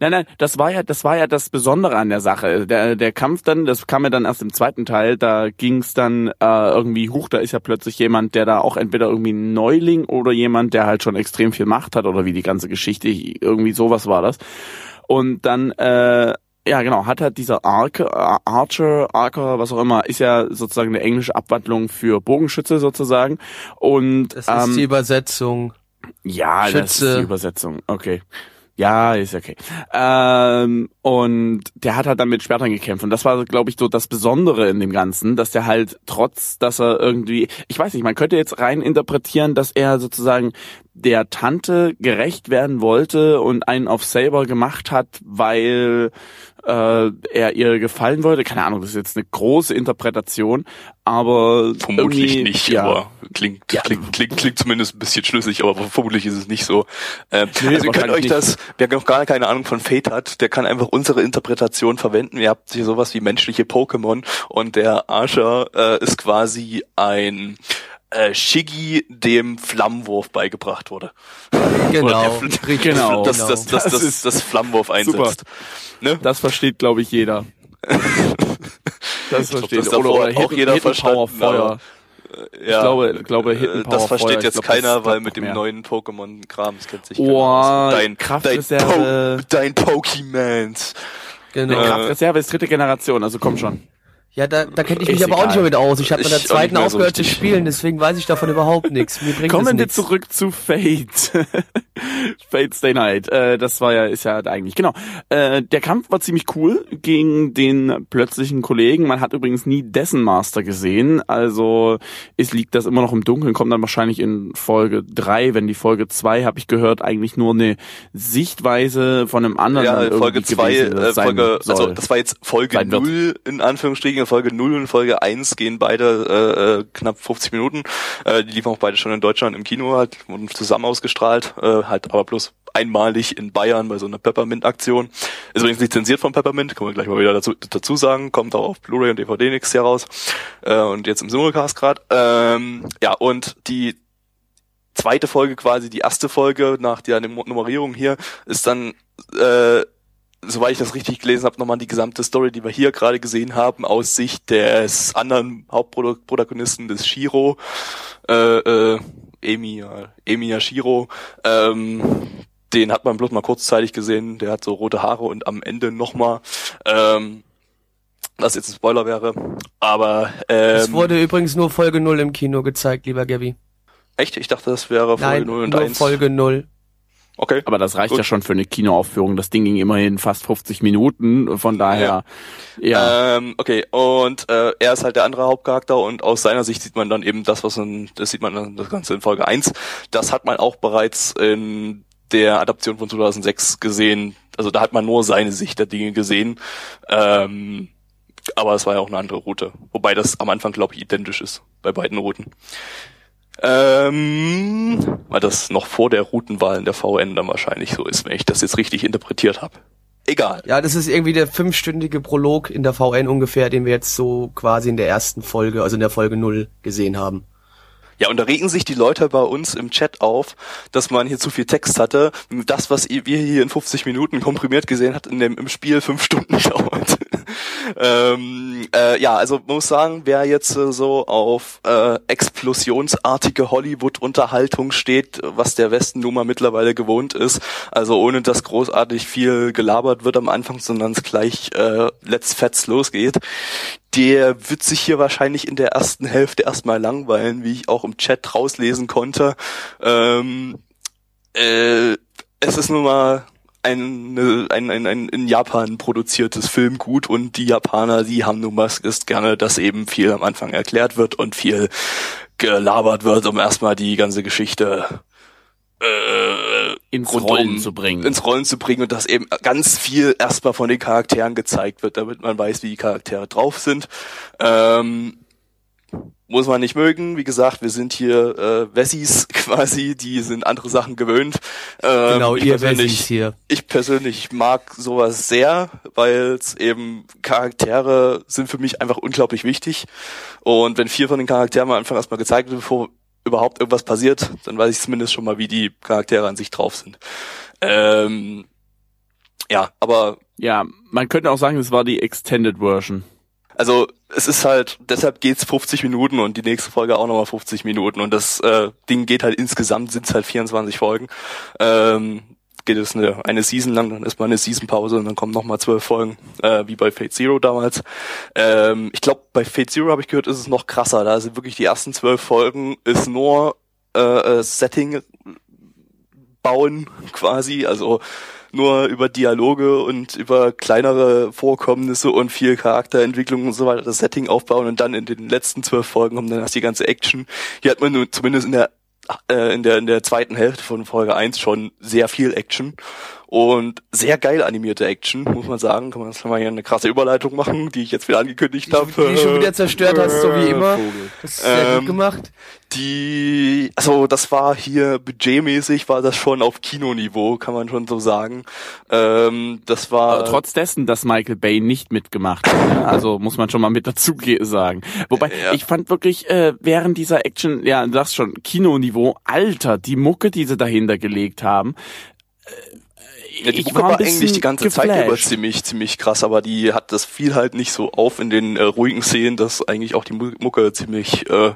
Nein, nein, das war ja, das war ja das Besondere an der Sache. Der, der Kampf dann, das kam ja dann erst im zweiten Teil, da ging's dann äh, irgendwie hoch, da ist ja plötzlich jemand, der da auch entweder irgendwie ein Neuling oder jemand, der halt schon extrem viel Macht hat oder wie die ganze Geschichte, irgendwie sowas war das. Und dann, äh, ja genau, hat halt dieser Archer, Archer, Archer, was auch immer, ist ja sozusagen eine englische Abwandlung für Bogenschütze sozusagen. Und Das ähm, ist die Übersetzung. ja, das ist Schütze. die Übersetzung. Okay. Ja, ist okay. Ähm, und der hat halt dann mit Schwertern gekämpft. Und das war, glaube ich, so das Besondere in dem Ganzen, dass der halt trotz, dass er irgendwie, ich weiß nicht, man könnte jetzt rein interpretieren, dass er sozusagen der Tante gerecht werden wollte und einen auf Saber gemacht hat, weil äh, er ihr gefallen wollte. Keine Ahnung, das ist jetzt eine große Interpretation, aber vermutlich nicht, ja. aber klingt, Ja. klingt, klingt, klingt zumindest ein bisschen schlüssig, aber vermutlich ist es nicht so. Ähm, Nee, also ihr könnt euch das, wer noch gar keine Ahnung von Fate hat, der kann einfach unsere Interpretation verwenden. Ihr habt hier sowas wie menschliche Pokémon und der Archer äh, ist quasi ein äh, Shiggy, dem Flammenwurf beigebracht wurde. Genau. Oder der, Genau. Das, das, das, das, Das Flammenwurf einsetzt. Ne? Das versteht, glaube ich, jeder. Das Ich glaub, versteht das davor hat auch jeder Hidden Power verstanden, Feuer. aber- Ja, Ich glaube- glaube, Hidden äh, Power das versteht Feuer, ich jetzt glaub, keiner, weil mit dem mehr. neuen Pokémon-Kram, das kennt sich Oh, keiner. Dein, dein, Kraftreserve. po dein Pokémon. Genau. Äh, Kraftreserve ist dritte Generation, also komm schon. Ja, da, da kenne ich Ist mich aber auch nicht egal. mehr mit aus. Ich habe mit der zweiten mehr so aufgehört zu spielen, deswegen weiß ich davon überhaupt nichts. Mir bringt Kommen wir zurück zu Fate. Fate Stay Night. Äh, das war ja, ist ja eigentlich, genau. Äh, der Kampf war ziemlich cool gegen den plötzlichen Kollegen. Man hat übrigens nie dessen Master gesehen. Also es liegt das immer noch im Dunkeln, kommt dann wahrscheinlich in Folge drei, wenn die Folge zwei habe ich gehört, eigentlich nur eine Sichtweise von einem anderen. Ja, Folge irgendwie 2, gewesen äh, Folge, also das war jetzt Folge. 0 in Anführungsstrichen, Folge 0 und Folge 1 gehen beide äh, äh, knapp 50 Minuten. Äh, die liefen auch beide schon in Deutschland im Kino halt, wurden zusammen ausgestrahlt, äh, halt aber bloß einmalig in Bayern bei so einer Peppermint-Aktion. Ist übrigens lizenziert von Peppermint, können wir gleich mal wieder dazu, dazu sagen, kommt auch auf Blu-ray und DVD nächstes Jahr raus äh, und jetzt im Simulcast gerade. Ähm, ja, und die zweite Folge quasi, die erste Folge nach der Num- Nummerierung hier, ist dann, äh, soweit ich das richtig gelesen habe, nochmal die gesamte Story, die wir hier gerade gesehen haben, aus Sicht des anderen Hauptprotagonisten des Shiro, äh, äh, Emiya, Emiya Shiro, ähm, den hat man bloß mal kurzzeitig gesehen, der hat so rote Haare und am Ende nochmal, ähm, was jetzt ein Spoiler wäre, aber Es ähm, wurde übrigens nur Folge 0 im Kino gezeigt, lieber Gabby. echt, ich dachte, das wäre Folge Nein, 0 und nur 1. Folge 0. Okay. Aber das reicht Gut. ja schon für eine Kinoaufführung. Das Ding ging immerhin fast 50 Minuten. Von daher, ja. Ähm, okay, und äh, er ist halt der andere Hauptcharakter und aus seiner Sicht sieht man dann eben das, was in, das sieht man dann das Ganze in Folge 1. Das hat man auch bereits in der Adaption von 2006 gesehen. Also da hat man nur seine Sicht der Dinge gesehen. Ähm, aber es war ja auch eine andere Route. Wobei das am Anfang, glaube ich, identisch ist bei beiden Routen. Ähm, weil das noch vor der Routenwahl in der VN dann wahrscheinlich so ist, wenn ich das jetzt richtig interpretiert habe. Egal. Ja, das ist irgendwie der fünfstündige Prolog in der VN ungefähr, den wir jetzt so quasi in der ersten Folge, also in der Folge 0 gesehen haben. Ja, und da regen sich die Leute bei uns im Chat auf, dass man hier zu viel Text hatte. Das, was wir hier in 50 Minuten komprimiert gesehen hat, in dem, im Spiel fünf Stunden dauert. ähm, äh, ja, also man muss sagen, wer jetzt äh, so auf äh, explosionsartige Hollywood-Unterhaltung steht, was der Westen nun mal mittlerweile gewohnt ist, also ohne dass großartig viel gelabert wird am Anfang, sondern es gleich äh, let's fetz losgeht, der wird sich hier wahrscheinlich in der ersten Hälfte erstmal langweilen, wie ich auch im Chat rauslesen konnte. Ähm, äh, es ist nun mal ein, ein, ein, ein in Japan produziertes Filmgut und die Japaner, die haben nun mal ist gerne, dass eben viel am Anfang erklärt wird und viel gelabert wird, um erstmal die ganze Geschichte äh, ins rundum Rollen zu bringen. ins Rollen zu bringen und dass eben ganz viel erstmal von den Charakteren gezeigt wird, damit man weiß, wie die Charaktere drauf sind. Ähm, muss man nicht mögen. Wie gesagt, wir sind hier äh, Wessis quasi, die sind andere Sachen gewöhnt. Ähm, Genau, ich ihr persönlich- Wessis hier. Ich persönlich mag sowas sehr, weil es eben Charaktere sind für mich einfach unglaublich wichtig. Und wenn vier von den Charakteren am Anfang erstmal gezeigt wird, bevor überhaupt irgendwas passiert, dann weiß ich zumindest schon mal, wie die Charaktere an sich drauf sind. Ähm, ja, aber Ja, man könnte auch sagen, es war die Extended Version. also es ist halt, deshalb geht's 50 Minuten und die nächste Folge auch nochmal 50 Minuten und das äh, Ding geht halt insgesamt sind's halt 24 Folgen. Ähm, geht es eine, eine Season lang, dann ist mal eine Season-Pause und dann kommen nochmal zwölf Folgen, äh, wie bei Fate Zero damals. Ähm, ich glaube, bei Fate Zero habe ich gehört, ist es noch krasser. Da sind wirklich die ersten zwölf Folgen ist nur äh, äh, Setting bauen quasi, also nur über Dialoge und über kleinere Vorkommnisse und viel Charakterentwicklung und so weiter das Setting aufbauen und dann in den letzten zwölf Folgen kommt dann erst die ganze Action. Hier hat man nur zumindest in der äh, in der in der zweiten Hälfte von Folge 1 schon sehr viel Action und sehr geil animierte Action, muss man sagen. Kann man jetzt mal hier eine krasse Überleitung machen, die ich jetzt wieder angekündigt habe. Die du schon wieder zerstört hast, so wie immer. Das ist sehr Ähm, gut gemacht. Die, also das war hier budgetmäßig, war das schon auf Kinoniveau, kann man schon so sagen. Ähm, das war Aber trotz dessen, dass Michael Bay nicht mitgemacht hat. ne? Also muss man schon mal mit dazu ge- sagen. Wobei, Ja. ich fand wirklich, äh, während dieser Action, ja, du sagst schon, Kinoniveau, Alter, die Mucke, die sie dahinter gelegt haben. äh, Ja, die ich Mucke war war eigentlich die ganze Zeit über geflasht. ziemlich, ziemlich krass, aber die hat das fiel halt nicht so auf in den äh, ruhigen Szenen, dass eigentlich auch die Mu- Mucke ziemlich, äh,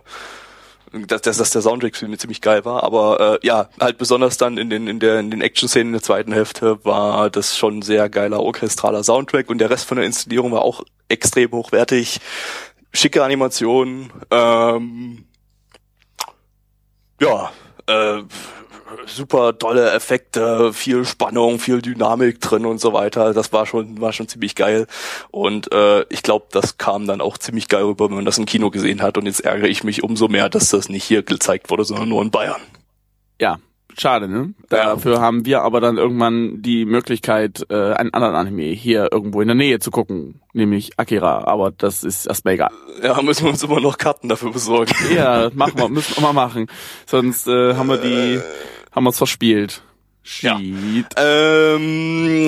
dass, dass, dass der Soundtrack ziemlich, ziemlich geil war. Aber äh, ja, halt besonders dann in den in der in den Action-Szenen in der zweiten Hälfte war das schon ein sehr geiler orchestraler Soundtrack und der Rest von der Inszenierung war auch extrem hochwertig, schicke Animationen, ähm, ja, äh, super tolle Effekte, viel Spannung, viel Dynamik drin und so weiter. Das war schon, war schon ziemlich geil. Und äh, ich glaube, das kam dann auch ziemlich geil rüber, wenn man das im Kino gesehen hat. Und jetzt ärgere ich mich umso mehr, dass das nicht hier gezeigt wurde, sondern nur in Bayern. Ja, schade, ne? Ja. Dafür haben wir aber dann irgendwann die Möglichkeit, äh, einen anderen Anime hier irgendwo in der Nähe zu gucken, nämlich Akira. Aber das ist erstmal egal. Ja, müssen wir uns immer noch Karten dafür besorgen. Ja, machen wir, müssen wir mal machen. Sonst äh, haben wir die, haben wir uns verspielt. Ja. Shit. Ähm,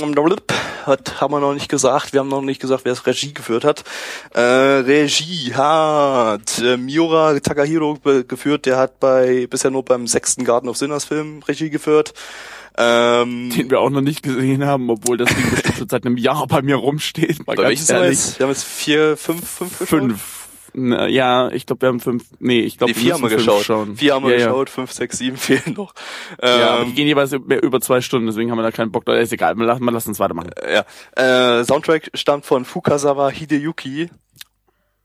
was haben wir noch nicht gesagt? Wir haben noch nicht gesagt, wer es Regie geführt hat. Äh, Regie hat äh, Miura Takahiro geführt. Der hat bei bisher nur beim sechsten Garden of Sinners Film Regie geführt. Ähm, Den wir auch noch nicht gesehen haben, obwohl das Ding bestimmt schon seit einem Jahr bei mir rumsteht. Mal bei ganz welches haben wir ehrlich. jetzt? Wir haben jetzt vier, fünf, fünf? Fünf. Na, ja, ich glaube, wir haben fünf. Nee, ich glaube, Nee, vier haben wir geschaut. Schon. Vier haben wir ja, ja. geschaut, fünf, sechs, sieben fehlen noch. Ja, aber die Ähm, gehen jeweils über über zwei Stunden, deswegen haben wir da keinen Bock. Da ist egal, wir lassen, wir lassen uns weitermachen. ja. Äh, Soundtrack stammt von Fukasawa Hideyuki.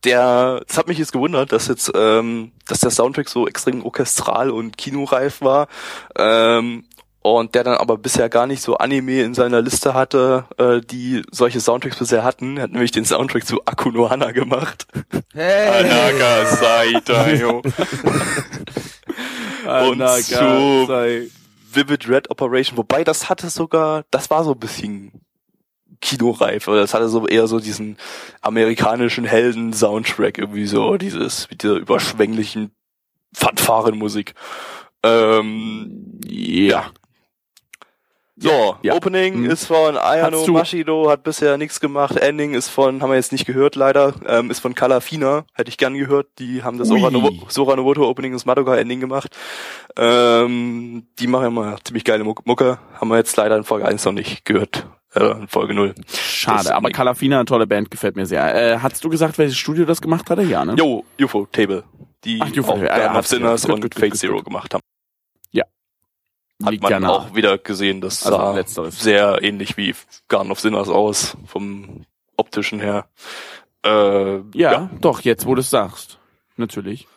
Der, das hat mich jetzt gewundert, dass jetzt, ähm, dass der Soundtrack so extrem orchestral und kinoreif war. Ähm, und der dann aber bisher gar nicht so Anime in seiner Liste hatte, äh, die solche Soundtracks bisher hatten. Er hat nämlich den Soundtrack zu Akunohana gemacht. Hey! Anaga Und na, zu sei- Vivid Red Operation, wobei das hatte sogar, das war so ein bisschen kinoreif, oder das hatte so eher so diesen amerikanischen Helden-Soundtrack irgendwie so, dieses, mit dieser überschwänglichen Fanfarenmusik. Ähm, Ja. So, Ja. Opening Hm. ist von Ayano Mashido, hat bisher nichts gemacht. Ending ist von, haben wir jetzt nicht gehört leider, ähm, ist von Calafina, hätte ich gern gehört. Die haben das. Sora, Novo, Sora Novoto Opening und das Madoka Ending gemacht. Ähm, die machen immer ziemlich geile Muck- Mucke, haben wir jetzt leider in Folge 1 noch nicht gehört. äh, Folge 0. Schade, Das- aber Calafina, tolle Band, gefällt mir sehr. Äh, hast du gesagt, welches Studio das gemacht hatte? Ja, ne? Jo, UFO Table. Die Ach, UFO, auch ja, ja, hab's Sinners und gut, Zero gemacht haben. Hat man gerne. auch wieder gesehen, das Also sah letzteres. sehr ähnlich wie Garden of Sinners aus, vom optischen her. Äh, Ja, doch, jetzt wo du es sagst. Natürlich.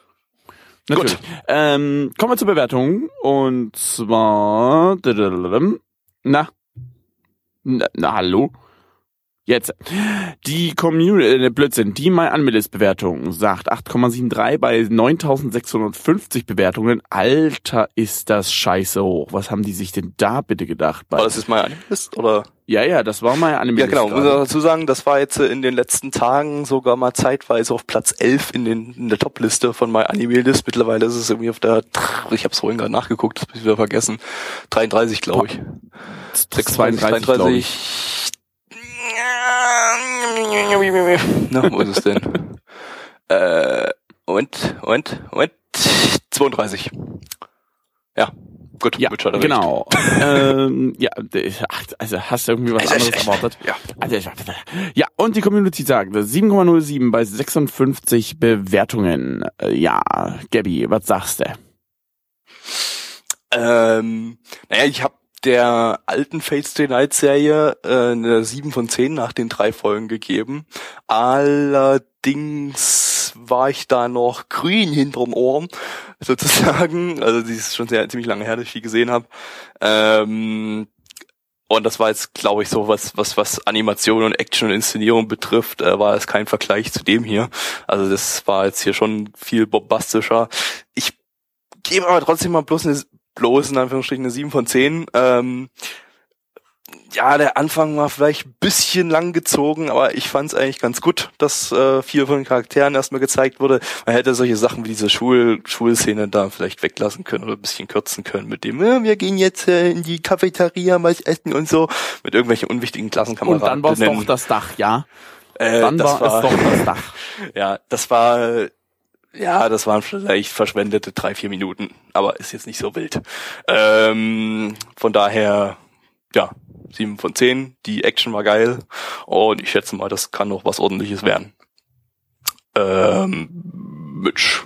Natürlich. Ähm, kommen wir zur Bewertung. Und zwar. Na. Na, na hallo? Jetzt. Die Community, äh, Blödsinn, die My Unlist Bewertung sagt 8,73 bei 9650 Bewertungen. Alter, ist das scheiße hoch. Was haben die sich denn da bitte gedacht? Bei? war das jetzt mal Animalist oder? ja, ja, das war My Unlist. Ja, genau. Muss man dazu sagen, das war jetzt äh, in den letzten Tagen sogar mal zeitweise auf Platz 11 in, den, in der Top-Liste von My Anime List. Mittlerweile ist es irgendwie auf der, ich habe es vorhin gerade nachgeguckt, das hab ich wieder vergessen, 33, glaube ich. 32, glaub ich. Na, wo ist es denn? äh, Moment, Moment, Moment. 32. Ja, gut, Ja, erreicht. genau. ähm, ja, ach, also hast du irgendwie was anderes echt, erwartet? Ja. Also, Ja, und die Community sagt 7,07 bei 56 Bewertungen. Äh, Ja, Gabby, was sagst du? Ähm, naja, ich habe der alten Fate Stay Night Serie äh, eine 7 von 10 nach den drei Folgen gegeben. Allerdings war ich da noch grün hinterm Ohr, sozusagen. Also die ist schon sehr ziemlich lange her, dass ich die gesehen habe. Ähm, und das war jetzt, glaube ich, so was, was, was Animation und Action und Inszenierung betrifft, äh, war es kein Vergleich zu dem hier. Also das war jetzt hier schon viel bombastischer. Ich gebe aber trotzdem mal bloß eine, bloß in Anführungsstrichen eine 7 von 10. Ähm, ja, der Anfang war vielleicht ein bisschen lang gezogen, aber ich fand es eigentlich ganz gut, dass äh, vier von den Charakteren erstmal gezeigt wurde. Man hätte solche Sachen wie diese Schul Schulszene da vielleicht weglassen können oder ein bisschen kürzen können mit dem, äh, wir gehen jetzt äh, in die Cafeteria was essen und so, mit irgendwelchen unwichtigen Und Klassenkameraden. dann war es doch das Dach, ja? äh, Dann das war, es doch das Dach. ja, das war, ja, das waren vielleicht verschwendete drei, vier Minuten, aber ist jetzt nicht so wild. Ähm, von daher, ja, sieben von zehn. Die Action war geil und ich schätze mal, das kann noch was ordentliches werden. Ähm, Mitch.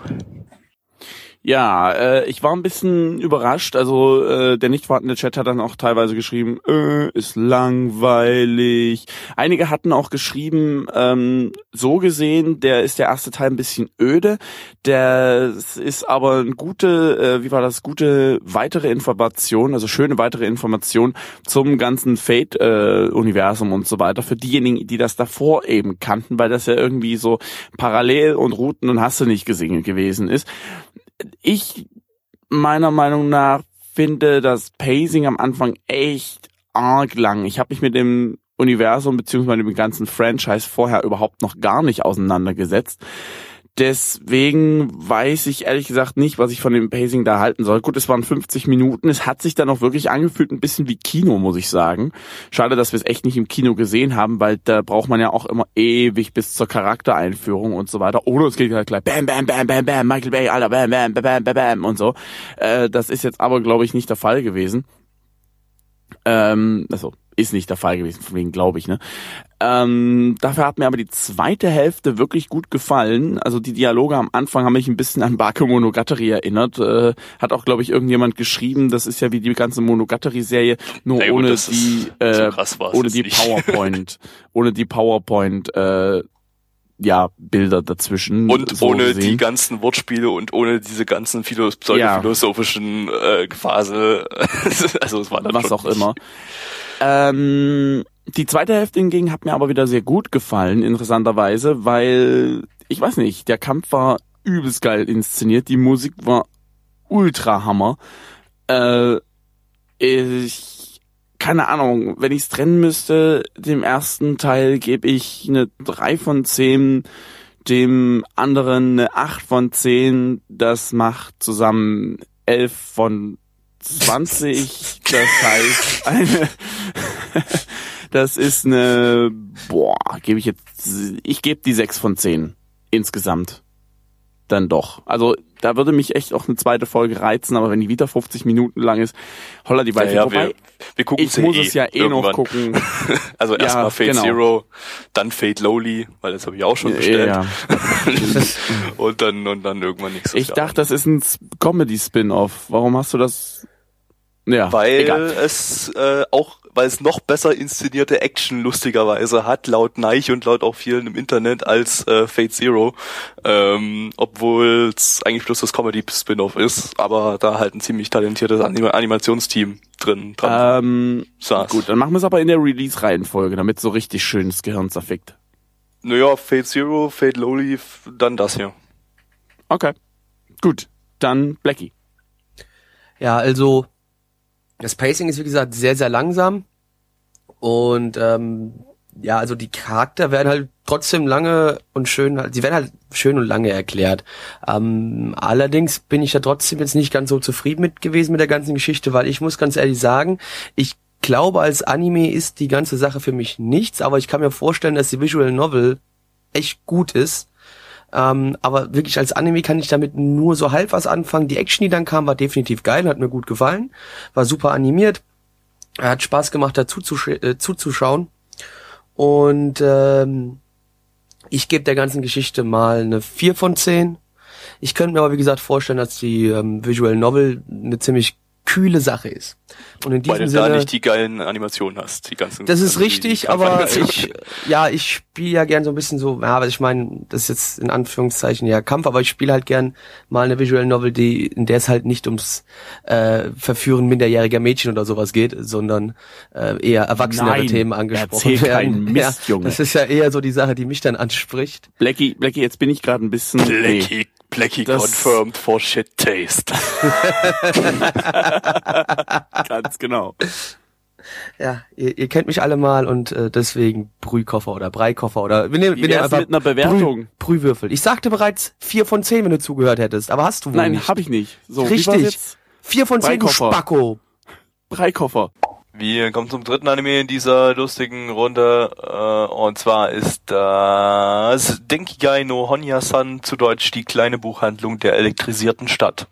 Ja, äh, ich war ein bisschen überrascht. Also äh, der nicht vorhandene Chat hat dann auch teilweise geschrieben, äh, ist langweilig. Einige hatten auch geschrieben, ähm, so gesehen, der ist der erste Teil ein bisschen öde. Der ist aber eine gute, äh, wie war das, gute weitere Information, also schöne weitere Information zum ganzen Fate-Universum und so weiter für diejenigen, die das davor eben kannten, weil das ja irgendwie so parallel und Routen und hast du nicht gesehen gewesen ist ich meiner Meinung nach finde das Pacing am Anfang echt arg lang. Ich habe mich mit dem Universum beziehungsweise dem ganzen Franchise vorher überhaupt noch gar nicht auseinandergesetzt. Deswegen weiß ich ehrlich gesagt nicht, was ich von dem Pacing da halten soll. Gut, es waren 50 Minuten. Es hat sich dann auch wirklich angefühlt, ein bisschen wie Kino, muss ich sagen. Schade, dass wir es echt nicht im Kino gesehen haben, weil da braucht man ja auch immer ewig bis zur Charaktereinführung und so weiter. Oder es geht halt gleich bam, bam, bam, bam, bam, Michael Bay, Alter, bam, bam, bam, bam, bam, bam und so. Äh, das ist jetzt aber, glaube ich, nicht der Fall gewesen. Ähm, also ist nicht der Fall gewesen, von wegen glaube ich, ne? Ähm, dafür hat mir aber die zweite Hälfte wirklich gut gefallen. Also die Dialoge am Anfang haben mich ein bisschen an Bakemonogatari erinnert. Äh, hat auch, glaube ich, irgendjemand geschrieben, das ist ja wie die ganze Monogatari-Serie, nur Na gut, ohne ist- die, so äh, krass war's ohne die nicht. PowerPoint, ohne die PowerPoint, äh, ja, Bilder dazwischen. Und so ohne gesehen. die ganzen Wortspiele und ohne diese ganzen philo pseudophilosophischen äh, Phase. also es war dann was auch immer. Ähm, die zweite Hälfte hingegen hat mir aber wieder sehr gut gefallen, interessanterweise, weil, ich weiß nicht, der Kampf war übelst geil inszeniert, die Musik war ultra Hammer. Äh, ich, keine Ahnung, wenn ich es trennen müsste, dem ersten Teil gebe ich eine 3 von 10, dem anderen eine 8 von 10, das macht zusammen 11 von 20, das heißt eine, das ist eine, boah, gebe ich jetzt, ich gebe die 6 von 10 insgesamt. dann doch. Also da würde mich echt auch eine zweite Folge reizen, aber wenn die wieder 50 Minuten lang ist, holla die Waldfee. Ja, ja, Wobei, wir, wir gucken ich muss es ja eh noch irgendwann. gucken. Also erstmal Ja, Fate genau. Zero, dann Fate Lowly, weil das habe ich auch schon bestellt. Ja. und dann und dann irgendwann nächstes Ich dachte, das ist ein S- Comedy-Spin-Off. Warum hast du das? Ja, weil egal. es äh, auch weil es noch besser inszenierte Action lustigerweise hat, laut Neich und laut auch vielen im Internet, als äh, Fate Zero. Ähm, Obwohl es eigentlich bloß das Comedy-Spin-Off ist, aber da halt ein ziemlich talentiertes Anima Animationsteam drin dran Ähm, saß. gut, dann machen wir es aber in der Release-Reihenfolge, damit so richtig schön das Gehirn zerfickt. Naja, Fate Zero, Fate Lowly, dann das hier. Okay. Gut, dann Blackie. Ja, also das Pacing ist wie gesagt sehr, sehr langsam. Und ähm, ja, also die Charakter werden halt trotzdem lange und schön, sie werden halt schön und lange erklärt. Ähm, allerdings bin ich da trotzdem jetzt nicht ganz so zufrieden mit gewesen mit der ganzen Geschichte, weil ich muss ganz ehrlich sagen, ich glaube, als Anime ist die ganze Sache für mich nichts, aber ich kann mir vorstellen, dass die Visual Novel echt gut ist. Ähm, aber wirklich als Anime kann ich damit nur so halb was anfangen. Die Action, die dann kam, war definitiv geil, hat mir gut gefallen, war super animiert, hat Spaß gemacht, dazu zusch- äh, zuzuschauen. Und ähm, ich gebe der ganzen Geschichte mal eine 4 von 10. Ich könnte mir aber, wie gesagt, vorstellen, dass die ähm, Visual Novel eine ziemlich kühle Sache ist. Und in Weil diesem du da Sinne, nicht die geilen Animationen hast, die ganzen. das ist also richtig, aber ich, ja, ich spiele ja gern so ein bisschen so, ja, aber ich meine, das ist jetzt in Anführungszeichen ja Kampf, aber ich spiele halt gern mal eine Visual Novel, die, in der es halt nicht ums äh, Verführen minderjähriger Mädchen oder sowas geht, sondern äh, eher erwachsenere Nein, Themen angesprochen erzähl werden. Mist, ja, Junge. Das ist ja eher so die Sache, die mich dann anspricht. Blackie, Blackie, jetzt bin ich gerade ein bisschen. Nee. Blackie, Blackie Das- confirmed for shit taste. Ganz genau. Ja, ihr, ihr kennt mich alle mal und äh, deswegen Brühkoffer oder Breikoffer oder wir nehmen, wir nehmen einfach mit einer Bewertung? Brüh, Brühwürfel. Ich sagte bereits vier von zehn, wenn du zugehört hättest, aber hast du wohl Nein, nicht. hab ich nicht. So, Richtig. jetzt? Vier von zehn, du. Spacko. Breikoffer. Wir kommen zum dritten Anime in dieser lustigen Runde äh, und zwar ist das Denkigai no Honya-san zu Deutsch die kleine Buchhandlung der elektrisierten Stadt.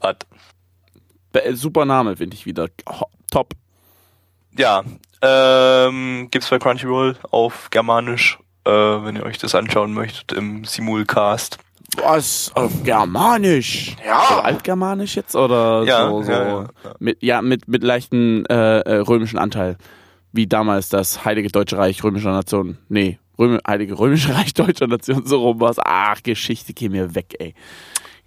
Äh, Super Name, finde ich wieder. Ho top. Ja, ähm, gibt's bei Crunchyroll auf Germanisch, äh, wenn ihr euch das anschauen möchtet im Simulcast. Was? Auf Germanisch? Ja. So Altgermanisch jetzt oder Ja, so, so ja, ja, mit ja mit mit leichten äh, äh, römischen Anteil, wie damals das Heilige Deutsche Reich römischer Nation. Nee, Röme, Heilige Römische Reich deutscher Nation so rum was. Ach, Geschichte, geh mir weg, ey.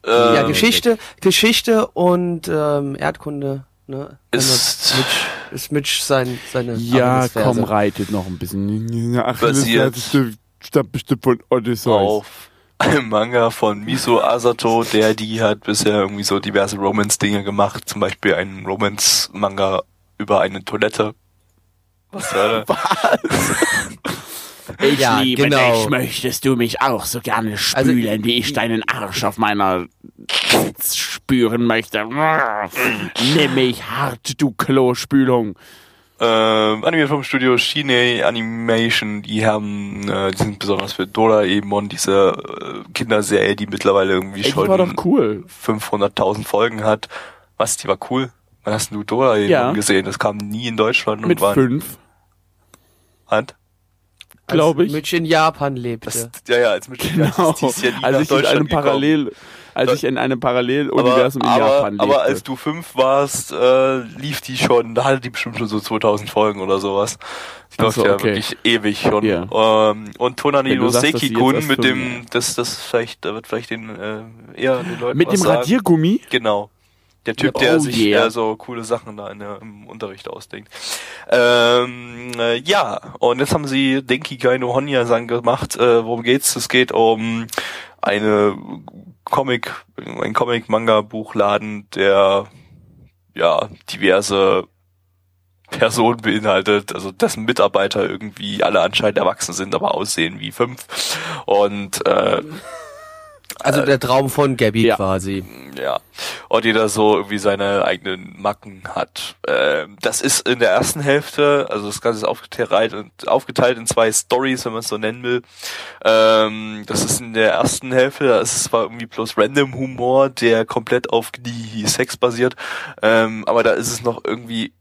Äh, Ja, Geschichte, Geschichte und ähm, Erdkunde. Ne? Ist- Mitch, ist Mitch sein, seine Ja, komm, reitet noch ein bisschen. Ach, das stammt bestimmt von Odysseus. auf einem Manga von Miso Asato, der die hat bisher irgendwie so diverse Romance-Dinge gemacht, zum Beispiel einen Romance-Manga über eine Toilette. Was soll Ich Ja, liebe genau. dich, möchtest du mich auch so gerne Also, spülen, wie ich deinen Arsch auf meiner spüren möchte. Nimm mich hart, du Klospülung. Ähm, Anime vom Studio Shine Animation, die haben, äh, die sind besonders für Doraemon, diese äh, Kinderserie, die mittlerweile irgendwie Ey, die schon cool. 500.000 Folgen hat. Was, die war cool? Wann hast du Doraemon Ja. gesehen? Das kam nie in Deutschland und Mit war fünf, Hat? glaube ich. Mitch in Japan lebte. Das, ja, ja, als mit Genau. die ist ja nie Als nach ich in einem Deutschland gekommen. Als ich in einem aber, Paralleluniversum in aber, Japan lebte. aber als du fünf warst, äh, lief die schon, da hatte die bestimmt schon so 2000 Folgen oder sowas. Die läuft so, ja okay. wirklich ewig schon. Ja. Ähm, und Tonani Wenn du sagst, dass sie Seki-kun mit dem, das, das vielleicht, da wird vielleicht den, äh, eher den Leuten Mit dem sagen. Radiergummi? Genau. Der Typ, Oh der sich yeah. äh, so coole Sachen da in der, im Unterricht ausdenkt. Ähm, äh, ja, und jetzt haben sie Denki Gaino Honya-san gemacht. Äh, worum geht's? Es geht um eine Comic, ein Comic-Manga-Buchladen, der ja diverse Personen beinhaltet, also dessen Mitarbeiter irgendwie alle anscheinend erwachsen sind, aber aussehen wie fünf. Und äh, Also der Traum von Gabby Ja. quasi. ja, und jeder so irgendwie seine eigenen Macken hat. Ähm, das ist in der ersten Hälfte, also das Ganze ist aufgeteilt, aufgeteilt in zwei Stories, wenn man es so nennen will. Ähm, das ist in der ersten Hälfte, da ist es zwar irgendwie bloß random Humor, der komplett auf die Sex basiert, ähm, aber da ist es noch irgendwie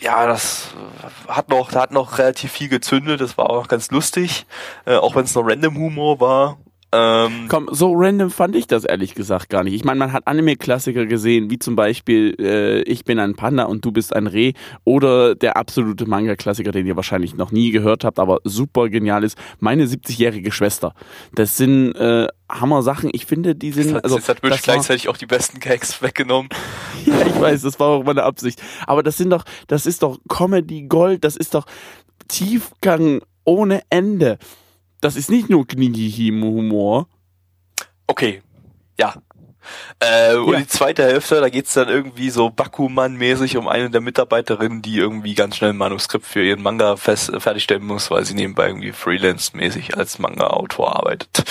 ja, das äh, hat noch, da hat noch relativ viel gezündet, das war auch ganz lustig, äh, auch wenn es noch random Humor war. Ähm, Komm, so random fand ich das ehrlich gesagt gar nicht. Ich meine, man hat Anime-Klassiker gesehen, wie zum Beispiel äh, Ich bin ein Panda und du bist ein Reh oder der absolute Manga-Klassiker, den ihr wahrscheinlich noch nie gehört habt, aber super genial ist, Meine 70-jährige Schwester. Das sind äh, Hammer-Sachen. Ich finde, die sind... Jetzt hat, also, jetzt hat das war- gleichzeitig auch die besten Gags weggenommen. Ja, ich weiß, das war auch meine Absicht. Aber das sind doch, das ist doch Comedy Gold, das ist doch Tiefgang ohne Ende. Das ist nicht nur Knihi-Humor. Okay, ja. Äh, und Ja. die zweite Hälfte, da geht's dann irgendwie so Bakuman-mäßig um eine der Mitarbeiterinnen, die irgendwie ganz schnell ein Manuskript für ihren Manga fest, fertigstellen muss, weil sie nebenbei irgendwie freelance-mäßig als Manga-Autor arbeitet.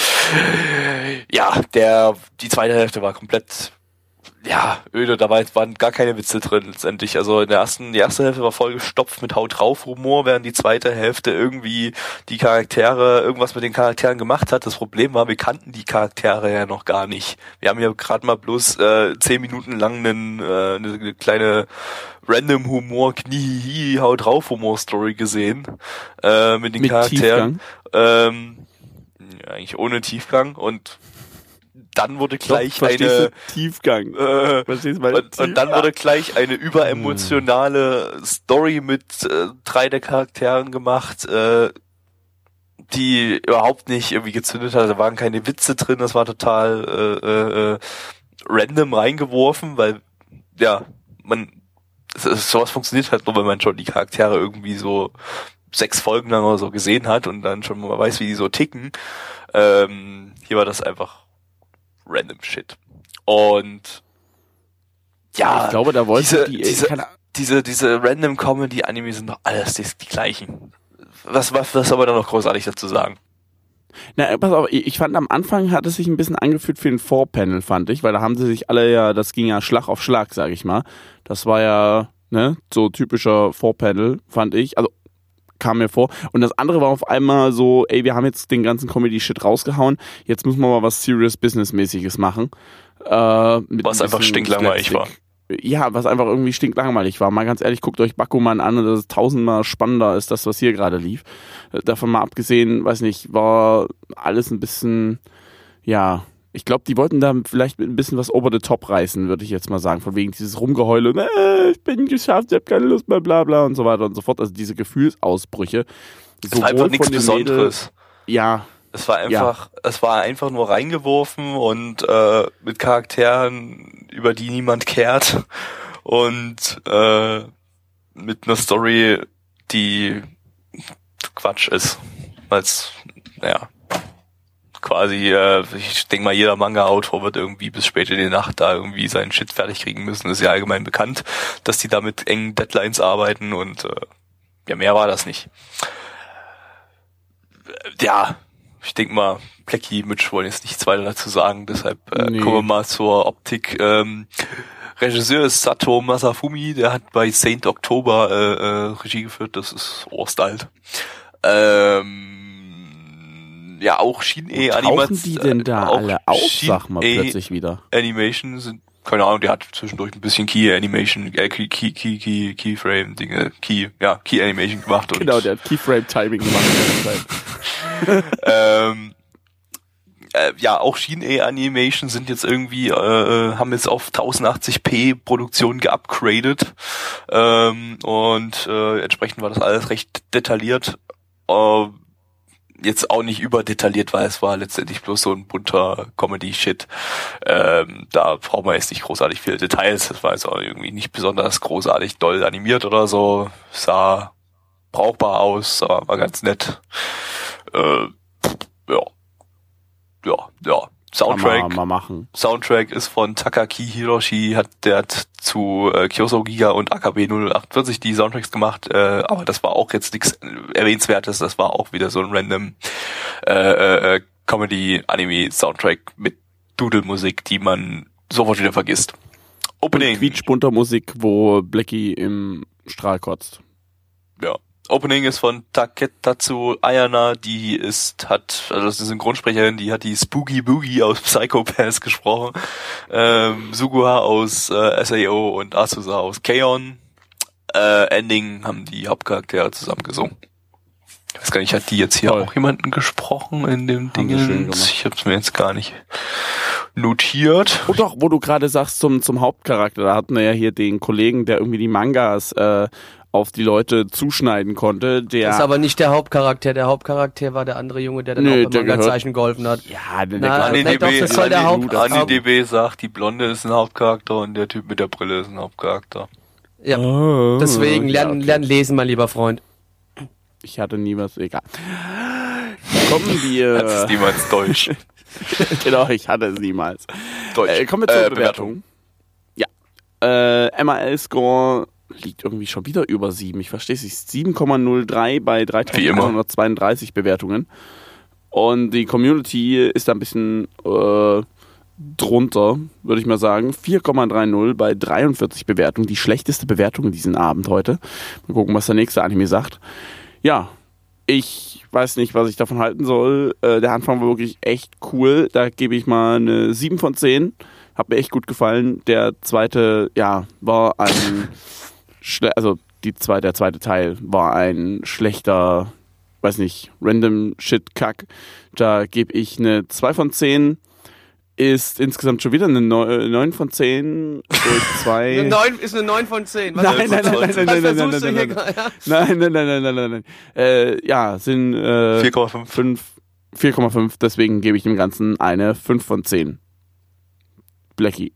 Ja, der, die zweite Hälfte war komplett ja, öde, da war- waren gar keine Witze drin letztendlich. Also in der ersten, die erste Hälfte war voll gestopft mit Haut drauf Humor, während die zweite Hälfte irgendwie die Charaktere, irgendwas mit den Charakteren gemacht hat. Das Problem war, wir kannten die Charaktere ja noch gar nicht. Wir haben ja gerade mal bloß äh, zehn Minuten lang einen, äh, eine kleine random Humor, Knie, Haut drauf Humor Story gesehen äh, mit den Mit Charakteren. Ähm, ja, eigentlich ohne Tiefgang und dann wurde gleich Doch, eine? Tiefgang. äh, und, und dann wurde gleich eine überemotionale Story mit äh, drei der Charakteren gemacht, äh, die überhaupt nicht irgendwie gezündet hat. Da waren keine Witze drin, das war total äh, äh, äh, random reingeworfen, weil ja, man sowas funktioniert halt nur, wenn man schon die Charaktere irgendwie so sechs Folgen lang oder so gesehen hat und dann schon mal weiß, wie die so ticken. Ähm, hier war das einfach random Shit. Und ja, ich glaube, da wollte diese, die, diese, keine, diese, diese random Comedy Anime sind doch alles die, die gleichen. Was, was, was soll man da noch großartig dazu sagen? Na, pass auf, ich fand am Anfang hat es sich ein bisschen angefühlt für ein Vorpanel, fand ich, weil da haben sie sich alle ja, das ging ja Schlag auf Schlag, sag ich mal. Das war ja, ne, so typischer Vorpanel, fand ich. Also kam mir vor. Und das andere war auf einmal so, ey, wir haben jetzt den ganzen Comedy-Shit rausgehauen, jetzt müssen wir mal was Serious Business-mäßiges machen. Äh, Was ein einfach stinklangweilig war. Ja, was einfach irgendwie stinklangweilig war. Mal ganz ehrlich, guckt euch Bakuman an und das ist tausendmal spannender als das, was hier gerade lief. Äh, Davon mal abgesehen, weiß nicht, war alles ein bisschen, ja, ich glaube, die wollten da vielleicht mit ein bisschen was over the top reißen, würde ich jetzt mal sagen. Von wegen dieses Rumgeheule, äh, ich bin geschafft, ich habe keine Lust mehr, bla bla und so weiter und so fort. Also diese Gefühlsausbrüche. Es war einfach nichts Besonderes. ja, Es war einfach, es war einfach nur reingeworfen und äh, mit Charakteren, über die niemand kehrt und äh, mit einer Story, die Quatsch ist. Weil's, naja, quasi, äh, ich denke mal, jeder Manga-Autor wird irgendwie bis spät in die Nacht da irgendwie seinen Shit fertig kriegen müssen. ist ja allgemein bekannt, dass die da mit engen Deadlines arbeiten und äh, ja, mehr war das nicht. Äh, Ja, ich denke mal, Plecky, Mitch wollen jetzt nichts weiter dazu sagen, deshalb äh, Nee. kommen wir mal zur Optik. Ähm, Regisseur ist Sato Masafumi, der hat bei Saint October äh, äh, Regie geführt, das ist Orstalt. Ähm, ja, auch Shin-E tauchen die denn da auch alle auf, sag mal plötzlich wieder. Animation sind, keine Ahnung, der hat zwischendurch ein bisschen Key Animation, äh, Key, Key, Key, Key, Keyframe Dinge, Key, ja, Key Animation gemacht und Genau, der hat Keyframe-Timing gemacht. ähm, äh, ja, auch Shin-E Animation sind jetzt irgendwie, äh, äh, haben jetzt auf 1080p Produktion geupgradet ähm, und äh, entsprechend war das alles recht detailliert. Äh, jetzt auch nicht überdetailliert, weil es war letztendlich bloß so ein bunter Comedy-Shit. Ähm, da braucht man jetzt nicht großartig viele Details. Das war jetzt auch irgendwie nicht besonders großartig doll animiert oder so. Sah brauchbar aus, aber war ganz nett. Äh, ja. Ja, ja. Soundtrack. Mal, mal machen. Soundtrack ist von Takaki Hiroshi, hat der hat zu äh, Kyoso Giga und AKB 048 die Soundtracks gemacht, äh, aber das war auch jetzt nichts erwähnenswertes, das war auch wieder so ein random äh, äh, Comedy Anime Soundtrack mit Dudelmusik, die man sofort wieder vergisst. Opening. Quietschbunter Musik, wo Blackie im Strahl kotzt. Ja. Opening ist von Taketatsu Ayana, die ist, hat, also das ist eine Synchronsprecherin, die hat die Spooky Boogie aus Psychopaths gesprochen, ähm, Suguha aus äh, SAO und Asusa aus Kaon. Äh, Ending haben die Hauptcharaktere zusammen gesungen. Ich weiß gar nicht, hat die jetzt hier Toll. auch jemanden gesprochen in dem Ding? Ich hab's mir jetzt gar nicht notiert. Und doch, wo du gerade sagst zum, zum Hauptcharakter, da hatten wir ja hier den Kollegen, der irgendwie die Mangas äh, auf die Leute zuschneiden konnte, der Das ist aber nicht der Hauptcharakter. Der Hauptcharakter war der andere Junge, der dann Nö, auch der beim Manga-Zeichen geholfen hat. ja, der, Na, der nee, doch, das soll der Haupt- AniDB sagt, die Blonde ist ein Hauptcharakter und der Typ mit der Brille ist ein Hauptcharakter. Ja. Oh, Deswegen ja, lernen, okay. lernen lesen, mein lieber Freund. Ich hatte nie was, egal. Kommen wir. Das ist niemals Deutsch. genau, ich hatte es niemals. Deutsch. Äh, kommen wir zur Äh, Bewertung. Ja. Äh, MAL-Score liegt irgendwie schon wieder über 7. Ich verstehe es nicht. 7,03 bei Wie immer. 3132 Bewertungen. Und die Community ist da ein bisschen äh, drunter, würde ich mal sagen. 4,30 bei 43 Bewertungen. Die schlechteste Bewertung in diesem Abend heute. Mal gucken, was der nächste Anime sagt. Ja, ich weiß nicht, was ich davon halten soll. Äh, der Anfang war wirklich echt cool. Da gebe ich mal eine 7 von 10. Hat mir echt gut gefallen. Der zweite, ja, war ein, also die zweite, der zweite Teil war ein schlechter, weiß nicht, random Shit Kack. Da gebe ich eine 2 von 10. Ist insgesamt schon wieder eine 9 von 10 durch 2. Eine 9 ist eine 9 von 10. Was, Nein, nein, nein, nein, nein, nein, nein, nein, nein? Nein, nein, nein, nein, nein, nein, nein. Äh, ja, sind äh, 4,5. 5, 4,5, deswegen gebe ich dem Ganzen eine 5 von 10. Blackie.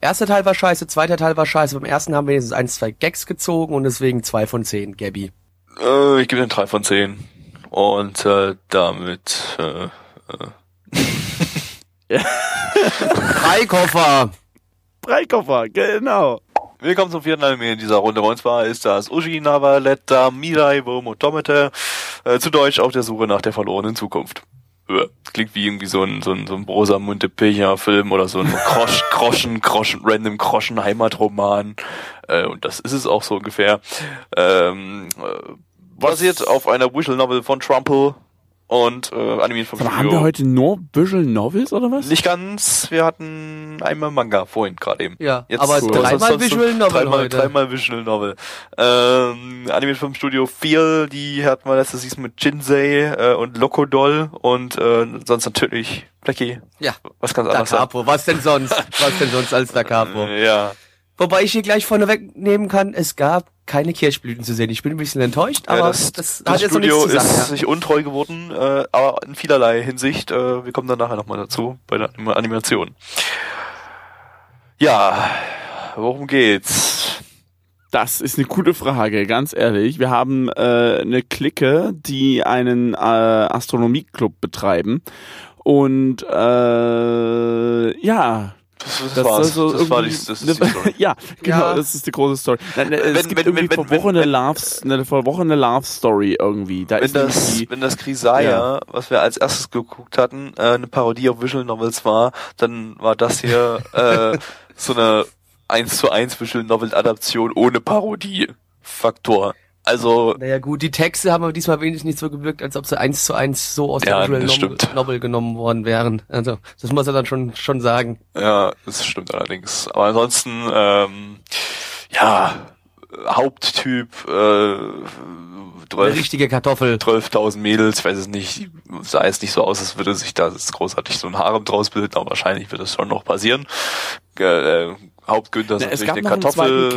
Erster Teil war scheiße, zweiter Teil war scheiße. Beim ersten haben wir wenigstens ein, zwei Gags gezogen und deswegen 2 von 10, Gabby. Äh, ich gebe den 3 von 10. Und äh, damit äh, Freikoffer! Freikoffer, genau. Willkommen zum vierten Anime in dieser Runde. Und zwar ist das Uji Navaletta Mirai wo Motomete, äh, zu Deutsch auf der Suche nach der verlorenen Zukunft. Äh, Klingt wie irgendwie so ein, so ein, so ein Brosa Montepeja Film oder so ein Krosch, Groschen, Groschen, random Groschen Heimatroman. Äh, und das ist es auch so ungefähr. Ähm, äh, basiert auf einer Visual Novel von Trumple und äh, animiert vom Aber haben wir heute nur Visual Novels oder was? Nicht ganz, wir hatten einmal Manga vorhin gerade eben. Ja, Jetzt aber so- dreimal Visual Novel dreimal, heute. Dreimal Visual Novel. Ähm, Anime vom Studio 4, die hatten wir letztes Season mit Jinsei äh, und Lokodol und äh, sonst natürlich Blackie. Ja, Was kann's Da anders sein? Capo. Was denn sonst? Was denn sonst als Da Capo? Ja. Wobei ich hier gleich vorneweg nehmen kann, es gab keine Kirschblüten zu sehen. Ich bin ein bisschen enttäuscht, aber ja, das, das, hat das jetzt noch Studio nichts zu ist sagen. Ja. sich untreu geworden, äh, aber in vielerlei Hinsicht. Äh, wir kommen dann nachher nochmal dazu bei der Anima- Animation. Ja, worum geht's? Das ist eine gute Frage, ganz ehrlich. Wir haben äh, eine Clique, die einen äh, Astronomieclub betreiben. Und äh, ja, Das, das, das, war's. soll so das war die, das ist die Story. ja, genau, Ja. das ist die große Story. Nein, es Wenn- gibt wenn- irgendwie wenn- wenn- verworrene wenn- Loves, eine verworrene Love Story irgendwie. Da wenn ist das, irgendwie, wenn das Grisaya, was wir als erstes geguckt hatten, äh, eine Parodie auf Visual Novels war, dann war das hier äh, so eine 1 zu 1 Visual Novel Adaption ohne Parodie-Faktor. Also, Naja gut, die Texte haben aber diesmal wenigstens nicht so gewirkt, als ob sie eins zu eins so aus Ja, der Visual Novel, genommen worden wären. Also das muss er dann schon schon sagen. ja, das stimmt allerdings. Aber ansonsten, ähm, ja, Haupttyp, äh, Eine 12 richtige Kartoffel. 12.000 Mädels, ich weiß es nicht, sah jetzt nicht so aus, als würde sich da jetzt großartig so ein Harem draus bilden, aber wahrscheinlich wird das schon noch passieren. Äh, äh, Hauptgünther ist Na, es natürlich gab eine noch einen Kartoffel.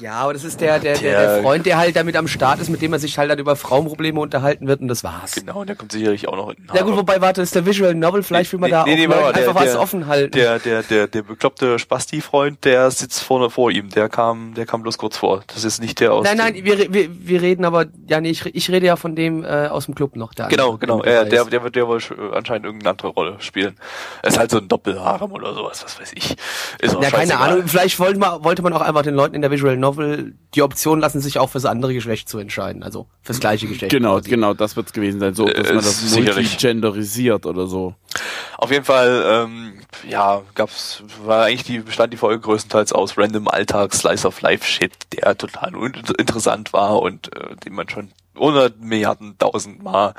Ja, aber das ist der, der, der, Der- Freund, der halt damit am Start ist, mit dem er sich halt dann über Frauenprobleme unterhalten wird und das war's. Genau, und der kommt sicherlich auch noch in Na gut, wobei, warte, ist der Visual Novel, vielleicht will man Nee, da nee, nee, auch mal, einfach der- was offen halten. Der, der, der, der bekloppte Spasti-Freund, der sitzt vorne vor ihm, der kam, der kam bloß kurz vor. Das ist nicht der aus nein, nein, wir, wir, wir reden aber, ja nee, ich, ich rede ja von dem äh, aus dem Club noch. Der Genau, andere, genau. dabei Ja, der, der wird der wohl anscheinend irgendeine andere Rolle spielen. Es ist halt so ein Doppelharem oder sowas, was weiß ich. Ist auch Ja, keine. Ahnung, vielleicht wollte man, wollte man auch einfach den Leuten in der Visual Novel die Option lassen, sich auch fürs andere Geschlecht zu entscheiden, also fürs gleiche Geschlecht. Genau, quasi. genau, das wird's gewesen sein. So, dass Äh, man das sicherlich. multigenderisiert oder so. Auf jeden Fall, ähm, ja, gab's, war eigentlich die, bestand die Folge größtenteils aus random Alltag, Slice of Life Shit, der total interessant war und äh, den man schon 100 Milliarden, tausend Mal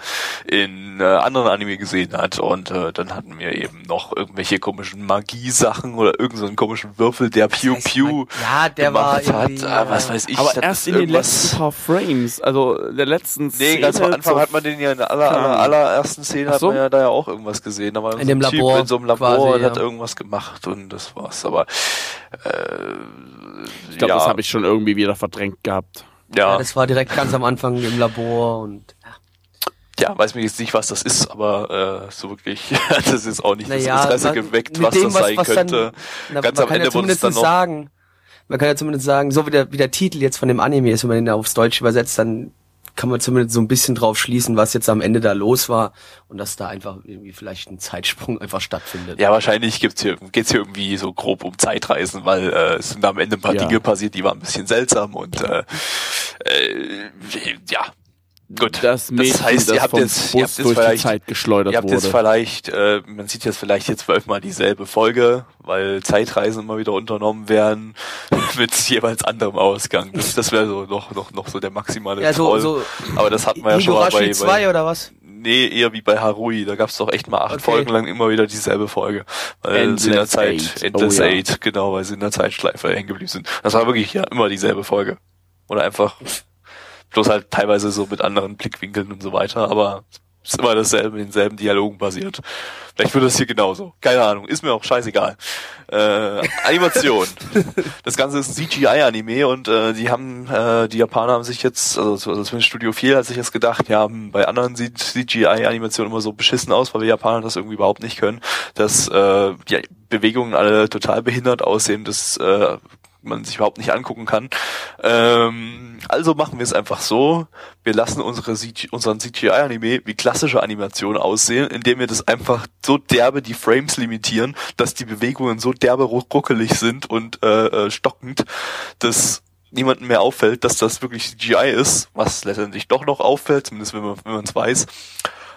in äh, anderen Anime gesehen hat. Und äh, dann hatten wir eben noch irgendwelche komischen Magie-Sachen oder irgendeinen so komischen Würfel, der Piu Piu ja, der gemacht war hat. Ah, was weiß ich. Aber erst in den letzten paar Frames, also der letzten Szene. Nee, ganz am Anfang so- hat man den ja in der aller, aller, allerersten Szene Ach hat so? man ja da ja auch irgendwas gesehen. Da war In so dem ein Typ Labor in so einem Labor quasi, und hat ja. irgendwas gemacht und das war's. Aber äh, Ich glaube, ja, das habe ich schon irgendwie wieder verdrängt gehabt. Ja, Ja, das war direkt ganz am Anfang im Labor und ja, weiß mir jetzt nicht, was das ist, aber äh, so wirklich das jetzt auch nicht naja, das Interesse man- geweckt, was dem, das sein was könnte. Dann, na, Ganz man am kann Ende ja wurde es zumindest dann noch- sagen, man kann ja zumindest sagen, so wie der, wie der Titel jetzt von dem Anime ist, wenn man ihn aufs Deutsch übersetzt, dann kann man zumindest so ein bisschen drauf schließen, was jetzt am Ende da los war und dass da einfach irgendwie vielleicht ein Zeitsprung einfach stattfindet. Ja, wahrscheinlich gibt's hier, geht's hier irgendwie so grob um Zeitreisen, weil äh, es sind am Ende ein paar Ja. Dinge passiert, die waren ein bisschen seltsam und äh, äh, ja, gut. Das Mädchen, heißt, das ihr habt vom jetzt, ihr Bus habt jetzt durch die vielleicht, Zeit geschleudert ihr habt jetzt wurde. vielleicht, äh, man sieht jetzt vielleicht jetzt zwölfmal dieselbe Folge, weil Zeitreisen immer wieder unternommen werden mit jeweils anderem Ausgang. Das, das wäre so noch, noch, noch so der maximale Ja, so, Troll. so Aber das hatten wir ja schon mal bei, 2 bei oder was? Nee, eher wie bei Harui. Da gab's doch echt mal acht Okay. Folgen lang immer wieder dieselbe Folge. Weil sie in der Endless Zeit, Eight. Endless Oh ja. Eight, genau, weil sie in der Zeitschleife hängen geblieben sind. Das war wirklich ja immer dieselbe Folge. Oder einfach, bloß halt teilweise so mit anderen Blickwinkeln und so weiter, aber ist immer dasselbe, in denselben Dialogen basiert. Vielleicht wird das hier genauso. Keine Ahnung, ist mir auch scheißegal. Äh, Animation. das Ganze ist CGI-Anime und äh, die haben, äh, die Japaner haben sich jetzt, also so- also zumindest Studio 4 hat sich jetzt gedacht, ja, bei anderen sieht CGI-Animation immer so beschissen aus, weil wir Japaner das irgendwie überhaupt nicht können, dass äh, die Bewegungen alle total behindert aussehen, dass äh, man sich überhaupt nicht angucken kann. Ähm, also machen wir es einfach so, wir lassen unsere CG, unseren CGI-Anime wie klassische Animation aussehen, indem wir das einfach so derbe die Frames limitieren, dass die Bewegungen so derbe ruck- ruckelig sind und äh, äh, stockend, dass niemandem mehr auffällt, dass das wirklich CGI ist, was letztendlich doch noch auffällt, zumindest wenn man wenn man es weiß.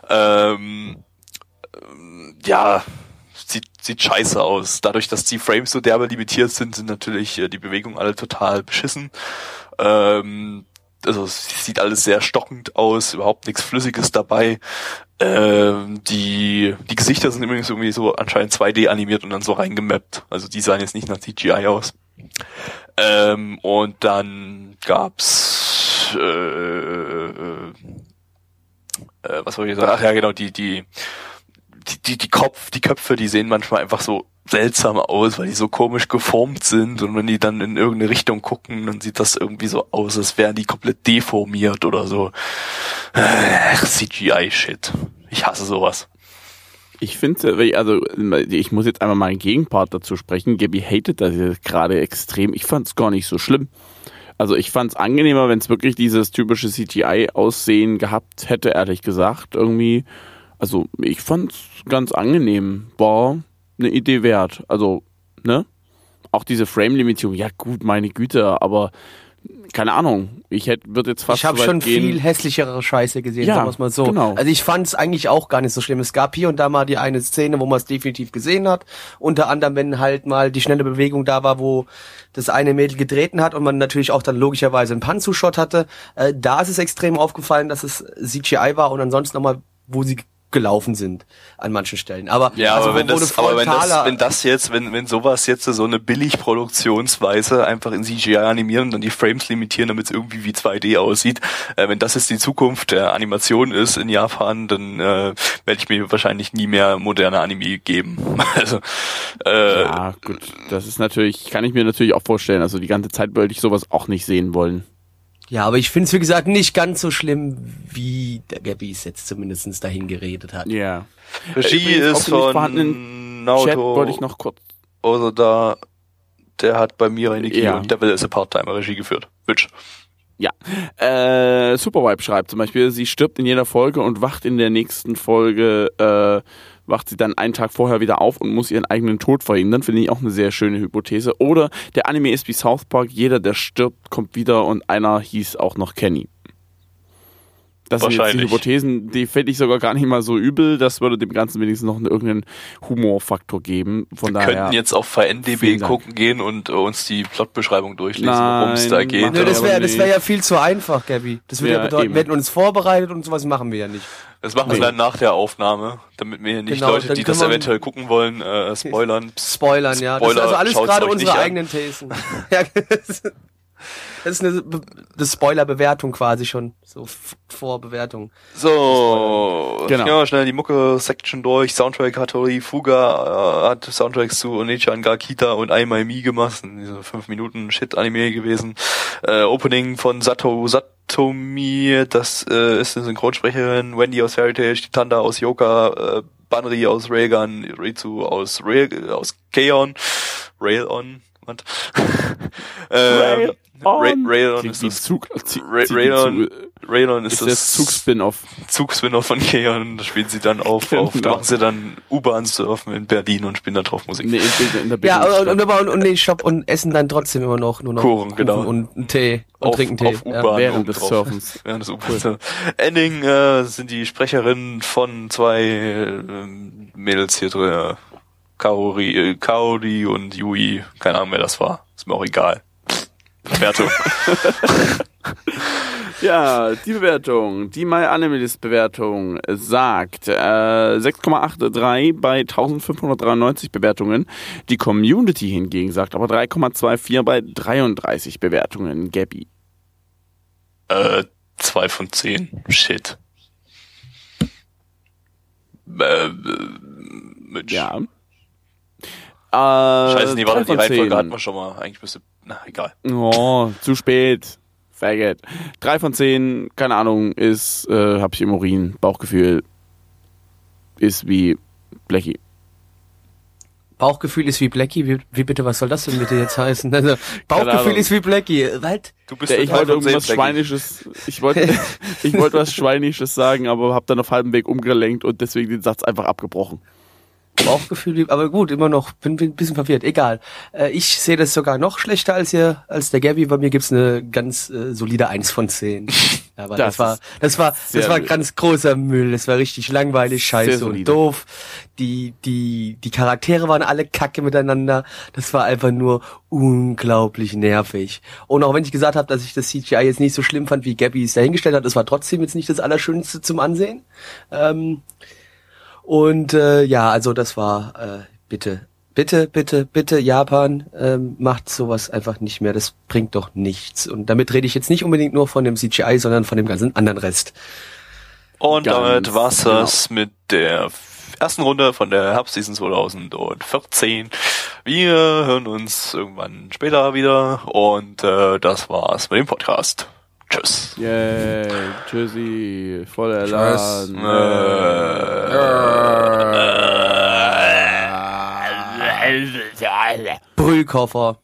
Ähm, ähm, ja, sieht, scheiße aus. Dadurch, dass die Frames so derbe limitiert sind, sind natürlich äh, die Bewegungen alle total beschissen. Ähm, also es sieht alles sehr stockend aus, überhaupt nichts Flüssiges dabei. Ähm, die, die Gesichter sind übrigens irgendwie so anscheinend 2D animiert und dann so reingemappt. Also die sahen jetzt nicht nach CGI aus. Ähm, und dann gab's äh, äh, äh, was soll ich sagen? Ach ja, genau, die, die, die, die, die Kopf, die Köpfe, die sehen manchmal einfach so seltsam aus, weil die so komisch geformt sind und wenn die dann in irgendeine Richtung gucken, dann sieht das irgendwie so aus, als wären die komplett deformiert oder so. Ach, CGI-Shit. Ich hasse sowas. Ich finde, also ich muss jetzt einmal mal einen Gegenpart dazu sprechen. Gabby hatet das jetzt gerade extrem. Ich fand es gar nicht so schlimm. Also ich fand es angenehmer, wenn es wirklich dieses typische CGI-Aussehen gehabt hätte, ehrlich gesagt. Irgendwie, also ich fand es ganz angenehm. War eine Idee wert. Also, ne? Auch diese Frame-Limitierung, ja gut, meine Güte, aber keine Ahnung. Ich hätte, würde jetzt fast ich habe so schon gehen. viel hässlichere Scheiße gesehen, Ja, sagen wir's mal so. genau. Also ich fand es eigentlich auch gar nicht so schlimm. Es gab hier und da mal die eine Szene, wo man es definitiv gesehen hat. Unter anderem, wenn halt mal die schnelle Bewegung da war, wo das eine Mädel getreten hat und man natürlich auch dann logischerweise einen Panzu-Shot hatte. Äh, da ist es extrem aufgefallen, dass es CGI war und ansonsten nochmal, wo sie gelaufen sind an manchen Stellen. Aber, Ja, also, aber wenn das, aber wenn das, wenn das jetzt, wenn, wenn sowas jetzt so eine Billigproduktionsweise einfach in CGI animieren und dann die Frames limitieren, damit es irgendwie wie 2D aussieht, äh, wenn das jetzt die Zukunft der Animation ist in Japan, dann äh, werde ich mir wahrscheinlich nie mehr moderne Anime geben. also, äh, Ja, gut, das ist natürlich, kann ich mir natürlich auch vorstellen. Also die ganze Zeit wollte ich sowas auch nicht sehen wollen. Ja, aber ich finde es, wie gesagt, nicht ganz so schlimm, wie der Gabby es jetzt zumindestens dahin geredet hat. Ja. Regie Übrigens, auf ist von Chat wollte ich Naoto noch kurz. Osoda, der hat bei mir eine Ja. und Devil is a Part-Timer Regie geführt. Bitch. Ja. Äh, Supervibe schreibt zum Beispiel, sie stirbt in jeder Folge und wacht in der nächsten Folge, äh, wacht sie dann einen Tag vorher wieder auf und muss ihren eigenen Tod verhindern. Finde ich auch eine sehr schöne Hypothese. Oder der Anime ist wie South Park, jeder, der stirbt, kommt wieder und einer hieß auch noch Kenny. Das sind jetzt die. Hypothesen, die fände ich sogar gar nicht mal so übel. Das würde dem Ganzen wenigstens noch einen, irgendeinen Humorfaktor geben. Von Wir daher. könnten jetzt auf VNDB gucken gehen und äh, uns die Plotbeschreibung durchlesen, worum es da Nein, geht. Nö, das wäre wär ja viel zu einfach, Gabby. Das würde ja, Ja, bedeuten, eben. wir hätten uns vorbereitet und sowas machen wir ja nicht. Das machen wir Nee. dann nach der Aufnahme, damit wir nicht Genau, Leute, die das eventuell gucken wollen, äh, spoilern. Spoilern, ja. Das ist also alles gerade unsere eigenen Thesen. das das ist eine, Be- eine Spoiler-Bewertung quasi schon. So Vorbewertung. So, Genau. ja, schnell die Mucke-Section durch. Soundtrack hat Tori Fuga, äh, hat Soundtracks zu Onichan Gakita und I My Me gemacht. Sind Diese 5 Minuten Shit-Anime gewesen. Äh, Opening von Sato Satomi, das äh, ist eine Synchronsprecherin. Wendy aus Heritage, die Tanda aus Yoka, äh, Banri aus Railgun, Rizu aus Rail, aus Keon, Rail On, was? ähm, On. Ra Rail On Klingt ist das Zug, Zug, Ra Rayon, Rayon ist, ist das Zug-Spin-Off. Zugspinner von Keon, da spielen sie dann auf, auf da Genau. machen sie dann U-Bahn-Surfen in Berlin und spielen dann drauf Musik. Nee, in, in der Ja, und, und, und, und nee, stopp, und essen dann trotzdem immer noch nur noch Kuchen, genau. und einen Tee und auf, trinken Tee. auf ja. U-Bahn während des drauf. Surfens. Während des U-Bahn. Ending äh, sind die Sprecherinnen von zwei äh, Mädels hier drin. Kaori, äh, Kaori und Yui. Keine Ahnung, wer das war. Ist mir auch egal. Wertung. Ja, die Bewertung, die My Animalist Bewertung sagt äh, 6,83 bei 1593 Bewertungen. Die Community hingegen sagt aber 3,24 bei 33 Bewertungen. Gabby. äh, zwei von zehn. Shit. Äh, äh. Ja. Äh, Scheiße, die, war, drei die von Reihenfolge hatten wir schon mal. Eigentlich müsste, na, egal. Oh, zu spät. Faggot. Drei von zehn, keine Ahnung, ist, äh, hab ich im Urin, Bauchgefühl, ist wie Blechi. Bauchgefühl ist wie Blackie. Wie, wie bitte, was soll das denn bitte jetzt heißen? Also, Bauchgefühl ist wie Blackie. Was? Du bist Ja, ich wollte irgendwas. Schweinisches, ich wollte, ich wollte was Schweinisches sagen, aber habe dann auf halbem Weg umgelenkt und deswegen den Satz einfach abgebrochen. Bauchgefühl, wie- aber gut, immer noch, bin, bin ein bisschen verwirrt. Egal. Äh, ich sehe das sogar noch schlechter als ihr, als der Gabby. Bei mir gibt's eine ganz äh, solide Eins von zehn. Aber das, Das war, das war, das war ganz großer Müll. Das war richtig langweilig, scheiße und doof. Die, die, die Charaktere waren alle kacke miteinander. Das war einfach nur unglaublich nervig. Und auch wenn ich gesagt habe, dass ich das CGI jetzt nicht so schlimm fand, wie Gabby es dahingestellt hat, es war trotzdem jetzt nicht das Allerschönste zum Ansehen. Ähm, und äh, ja, also das war äh, bitte, bitte, bitte, bitte Japan ähm, macht sowas einfach nicht mehr. Das bringt doch nichts. Und damit rede ich jetzt nicht unbedingt nur von dem CGI, sondern von dem ganzen anderen Rest. Und Ganz damit war's genau. das mit der ersten Runde von der Herbstseason 2014. Wir hören uns irgendwann später wieder und äh, das war's mit dem Podcast. Tschüss. Yay, tschüssi, voller Tschüss. Laden. Äh, Brüllkoffer.